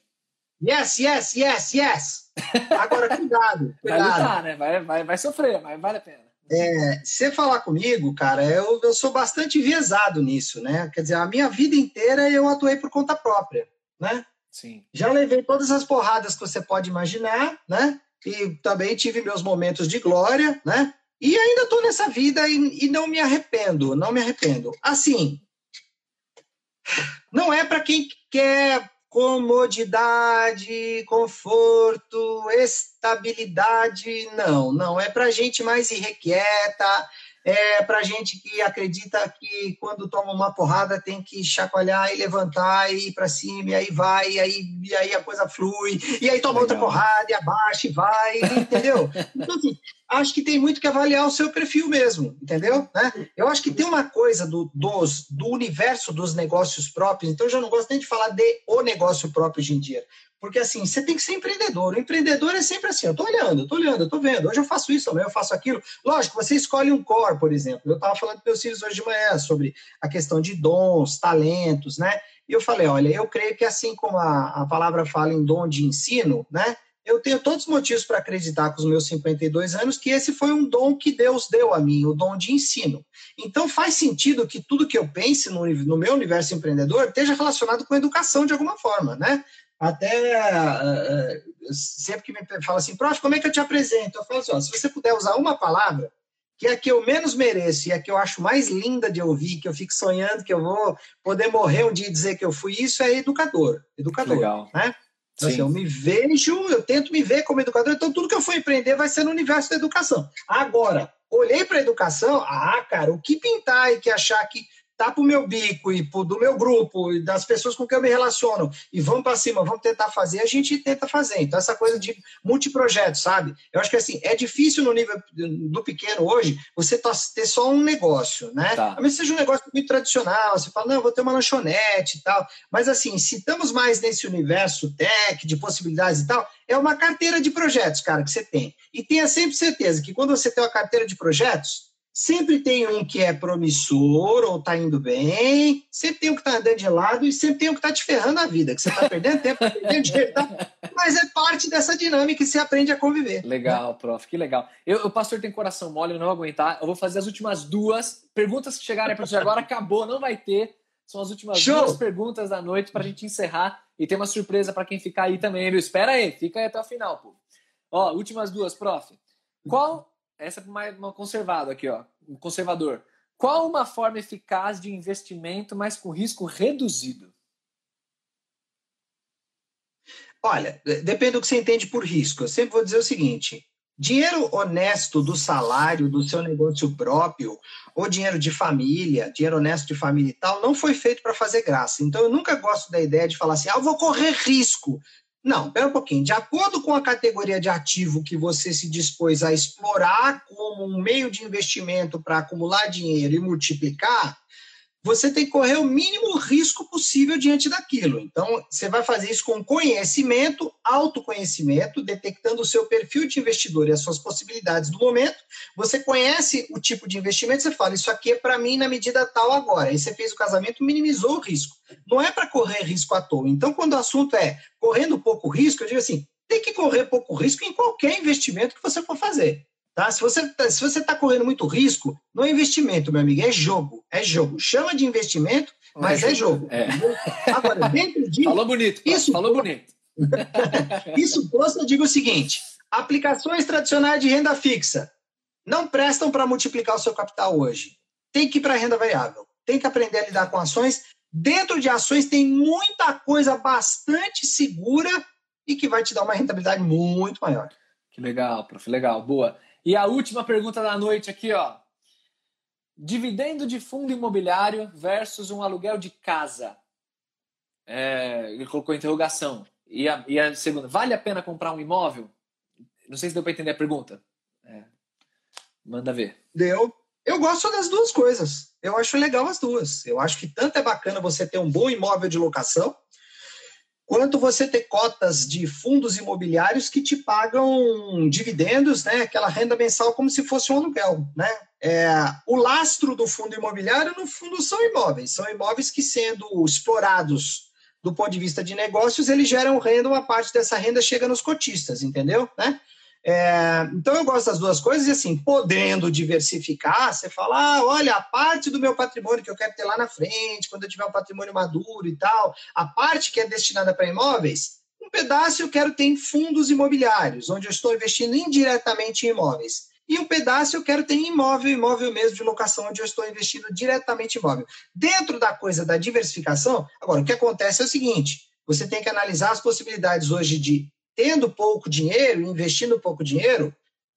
Yes, yes, yes, yes. Agora, cuidado, cuidado. Vai lutar, né? Vai, vai, vai sofrer, mas vale a pena. É, você falar comigo, cara, eu, eu sou bastante enviesado nisso, né? Quer dizer, a minha vida inteira eu atuei por conta própria, né? Sim. Já levei todas as porradas que você pode imaginar, né? E também tive meus momentos de glória, né? E ainda estou nessa vida e, e, não me arrependo, não me arrependo. Assim, não é para quem quer comodidade, conforto, estabilidade, não, não. É para gente mais irrequieta, é para gente que acredita que quando toma uma porrada tem que chacoalhar e levantar e ir para cima, e aí vai, e aí, e aí a coisa flui, e aí toma Legal. outra porrada e abaixa e vai, entendeu? Então, assim, acho que tem muito que avaliar o seu perfil mesmo, entendeu? Né? Eu acho que tem uma coisa do, dos, do universo dos negócios próprios, então eu já não gosto nem de falar de o negócio próprio hoje em dia. Porque assim, você tem que ser empreendedor. O empreendedor é sempre assim, eu tô olhando, tô olhando, tô vendo. Hoje eu faço isso, amanhã eu faço aquilo. Lógico, você escolhe um core, por exemplo. Eu estava falando com meus filhos hoje de manhã sobre a questão de dons, talentos, né? E eu falei, olha, eu creio que assim como a, a palavra fala em dom de ensino, né? eu tenho todos os motivos para acreditar com os meus 52 anos que esse foi um dom que Deus deu a mim, o dom de ensino. Então faz sentido que tudo que eu pense no, no meu universo empreendedor esteja relacionado com educação de alguma forma, né? Até uh, sempre que me fala assim, prof, como é que eu te apresento? Eu falo assim, ó, se você puder usar uma palavra, que é a que eu menos mereço e a que eu acho mais linda de ouvir, que eu fico sonhando que eu vou poder morrer um dia e dizer que eu fui isso, é educador. Educador. Legal. Né? Então, assim, eu me vejo, eu tento me ver como educador, então tudo que eu for empreender vai ser no universo da educação. Agora, olhei para a educação, ah, cara, o que pintar e que achar que tá pro meu bico e pro, do meu grupo e das pessoas com quem eu me relaciono e vamos para cima, vamos tentar fazer, a gente tenta fazer. Então, essa coisa de multiprojeto, sabe? Eu acho que assim, é difícil no nível do pequeno hoje você tá, ter só um negócio, né? Tá. Mas seja um negócio muito tradicional, você fala, não, vou ter uma lanchonete e tal. Mas assim, se estamos mais nesse universo tech, de possibilidades e tal, é uma carteira de projetos, cara, que você tem. E tenha sempre certeza que quando você tem uma carteira de projetos, Sempre tem um que é promissor ou está indo bem, sempre tem um que está andando de lado e sempre tem um que está te ferrando a vida, que você está perdendo tempo, tá perdendo dinheiro, tá? mas é parte dessa dinâmica que você aprende a conviver. Legal, né? prof, que legal. Eu, o pastor tem coração mole, eu não vou aguentar. Eu vou fazer as últimas duas perguntas que chegarem para você agora, acabou, não vai ter. São as últimas Show. duas perguntas da noite para a gente encerrar e tem uma surpresa para quem ficar aí também, viu? Espera aí, fica aí até o final, pô. Ó, últimas duas, prof. Qual essa é mais uma conservada aqui, ó. Um conservador. Qual uma forma eficaz de investimento, mas com risco reduzido? Olha, depende do que você entende por risco. Eu sempre vou dizer o seguinte: dinheiro honesto do salário do seu negócio próprio, ou dinheiro de família, dinheiro honesto de família e tal, não foi feito para fazer graça. Então, eu nunca gosto da ideia de falar assim, ah, eu vou correr risco. Não, pera um pouquinho. De acordo com a categoria de ativo que você se dispôs a explorar como um meio de investimento para acumular dinheiro e multiplicar, você tem que correr o mínimo risco possível diante daquilo. Então, você vai fazer isso com conhecimento, autoconhecimento, detectando o seu perfil de investidor e as suas possibilidades do momento. Você conhece o tipo de investimento, você fala, isso aqui é para mim na medida tal agora. Aí você fez o casamento, minimizou o risco. Não é para correr risco à toa. Então, quando o assunto é correndo pouco risco, eu digo assim, tem que correr pouco risco em qualquer investimento que você for fazer. Tá? Se você tá, se você está correndo muito risco, não é investimento, meu amigo, é jogo. É jogo. Chama de investimento, mas é, é jogo. É. Agora, dentro disso. Falou bonito. Isso, falou bonito. isso posto, eu digo o seguinte: aplicações tradicionais de renda fixa não prestam para multiplicar o seu capital hoje. Tem que ir para a renda variável. Tem que aprender a lidar com ações. Dentro de ações tem muita coisa bastante segura e que vai te dar uma rentabilidade muito maior. Que legal, prof. Legal, boa. E a última pergunta da noite aqui, ó. Dividendo de fundo imobiliário versus um aluguel de casa. É, ele colocou interrogação. E a, e a, segunda, vale a pena comprar um imóvel? Não sei se deu para entender a pergunta. É. Manda ver. Deu. Eu gosto das duas coisas. Eu acho legal as duas. Eu acho que tanto é bacana você ter um bom imóvel de locação, quanto você ter cotas de fundos imobiliários que te pagam dividendos, né, aquela renda mensal como se fosse um aluguel, né? É, o lastro do fundo imobiliário, no fundo, são imóveis, são imóveis que, sendo explorados do ponto de vista de negócios, eles geram renda, uma parte dessa renda chega nos cotistas, entendeu? Né? É, então eu gosto das duas coisas e assim, podendo diversificar, você fala, ah, olha, a parte do meu patrimônio que eu quero ter lá na frente, quando eu tiver um patrimônio maduro e tal, a parte que é destinada para imóveis, um pedaço eu quero ter em fundos imobiliários, onde eu estou investindo indiretamente em imóveis. E um pedaço eu quero ter em imóvel, imóvel mesmo de locação, onde eu estou investindo diretamente em imóvel. Dentro da coisa da diversificação, agora, o que acontece é o seguinte: você tem que analisar as possibilidades hoje de tendo pouco dinheiro, investindo pouco dinheiro,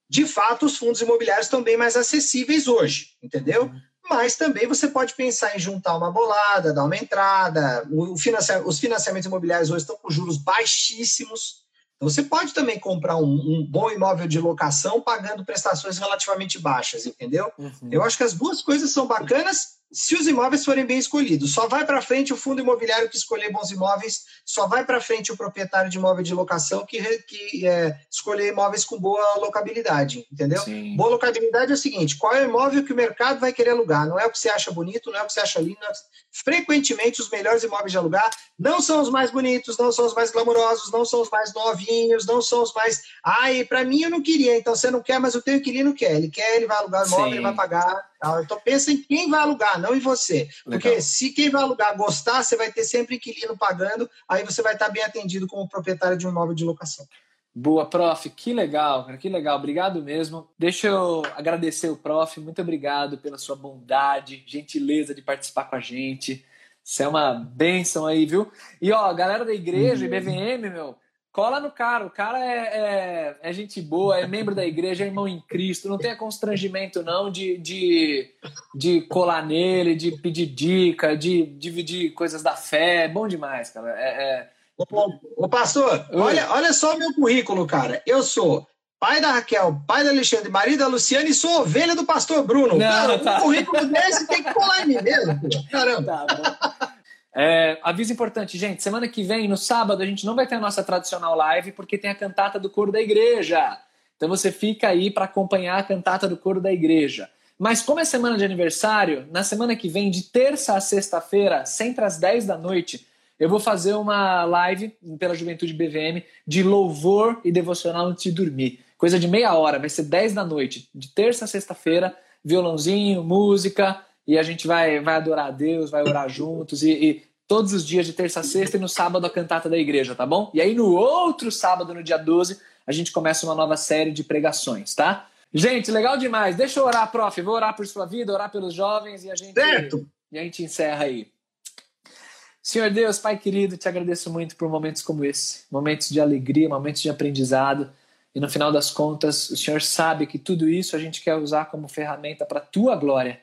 de fato os fundos imobiliários estão bem mais acessíveis hoje, entendeu? Uhum. Mas também você pode pensar em juntar uma bolada, dar uma entrada. Financia... Os financiamentos imobiliários hoje estão com juros baixíssimos. Então, você pode também comprar um, um bom imóvel de locação pagando prestações relativamente baixas, entendeu? Uhum. Eu acho que as duas coisas são bacanas se os imóveis forem bem escolhidos. Só vai para frente o fundo imobiliário que escolher bons imóveis, só vai para frente o proprietário de imóvel de locação que, que é, escolher imóveis com boa locabilidade, entendeu? Sim. Boa locabilidade é o seguinte: qual é o imóvel que o mercado vai querer alugar? Não é o que você acha bonito, não é o que você acha lindo. É... Frequentemente, os melhores imóveis de alugar não são os mais bonitos, não são os mais glamourosos, não são os mais novinhos, não são os mais. Ai, para mim eu não queria, então você não quer, mas o teu inquilino quer. Ele quer, ele vai alugar o imóvel, Sim. ele vai pagar então pensa em quem vai alugar, não em você. Porque Legal. se quem vai alugar gostar, você vai ter sempre inquilino pagando, aí você vai estar bem atendido como proprietário de um imóvel de locação. Boa, prof. Que legal, cara. Que legal. Obrigado mesmo. Deixa eu agradecer o prof. Muito obrigado pela sua bondade, gentileza de participar com a gente. Isso é uma benção aí, viu? E ó, galera da igreja, uhum. IBVM, meu, cola no cara. O cara é, é, é, gente boa, é membro da igreja, é irmão em Cristo. Não tenha constrangimento, não, de, de, de colar nele, de pedir dica, de dividir coisas da fé. É bom demais, cara. É, é... Ô, pastor, olha, olha só o meu currículo, cara. Eu sou pai da Raquel, pai da Alexandre, marido da Luciana e sou ovelha do pastor Bruno. Não, cara, tá. um currículo desse tem que colar em mim mesmo. Caramba. Tá é, aviso importante, gente. Semana que vem, no sábado, a gente não vai ter a nossa tradicional live porque tem a cantata do coro da igreja. Então você fica aí para acompanhar a cantata do coro da igreja. Mas como é semana de aniversário, na semana que vem, de terça a sexta-feira, sempre às 10 da noite, eu vou fazer uma live pela Juventude BVM de louvor e devocional antes de dormir. Coisa de meia hora, vai ser 10 da noite, de terça a sexta-feira, violãozinho, música, e a gente vai, vai adorar a Deus, vai orar juntos e, e todos os dias de terça a sexta e no sábado a cantata da igreja, tá bom? E aí no outro sábado, no dia 12, a gente começa uma nova série de pregações, tá? Gente, legal demais. Deixa eu orar, prof. Vou orar por sua vida, orar pelos jovens e a gente certo. e a gente encerra aí. Senhor Deus, Pai querido, te agradeço muito por momentos como esse, momentos de alegria, momentos de aprendizado. E no final das contas, o Senhor sabe que tudo isso a gente quer usar como ferramenta para a tua glória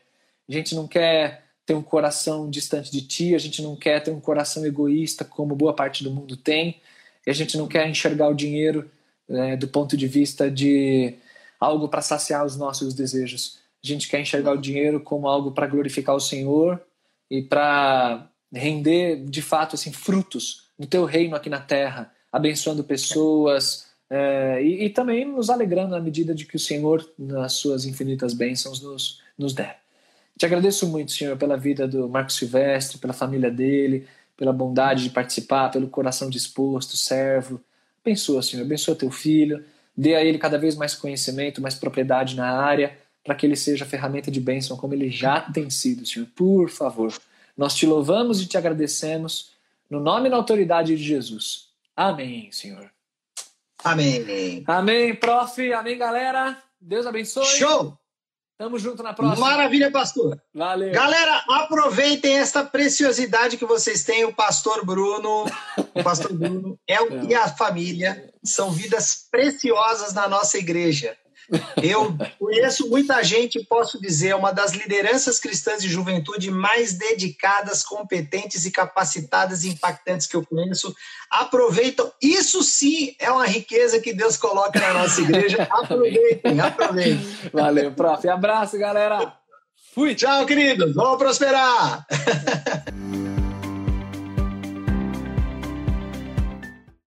a gente não quer ter um coração distante de ti, a gente não quer ter um coração egoísta como boa parte do mundo tem, e a gente não quer enxergar o dinheiro é, do ponto de vista de algo para saciar os nossos desejos. A gente quer enxergar o dinheiro como algo para glorificar o Senhor e para render de fato assim frutos do teu reino aqui na terra, abençoando pessoas é, e, e, também nos alegrando na medida de que o Senhor, nas suas infinitas bênçãos, nos, nos der. Te agradeço muito, Senhor, pela vida do Marcos Silvestre, pela família dele, pela bondade de participar, pelo coração disposto, servo. Abençoa, Senhor, abençoa teu filho, dê a ele cada vez mais conhecimento, mais propriedade na área, para que ele seja ferramenta de bênção como ele já tem sido, Senhor. Por favor. Nós te louvamos e te agradecemos, no nome e na autoridade de Jesus. Amém, Senhor. Amém. Amém, prof. Amém, galera. Deus abençoe. Show! Tamo junto na próxima. Maravilha, pastor. Valeu. Galera, aproveitem esta preciosidade que vocês têm. O pastor Bruno, o pastor Bruno é o, é. e a família são vidas preciosas na nossa igreja. Eu conheço muita gente, posso dizer, uma das lideranças cristãs de juventude mais dedicadas, competentes e capacitadas e impactantes que eu conheço. Aproveitam. Isso sim é uma riqueza que Deus coloca na nossa igreja. Aproveitem, aproveitem. Valeu, prof. Abraço, galera. Fui. Tchau, queridos. Vamos prosperar.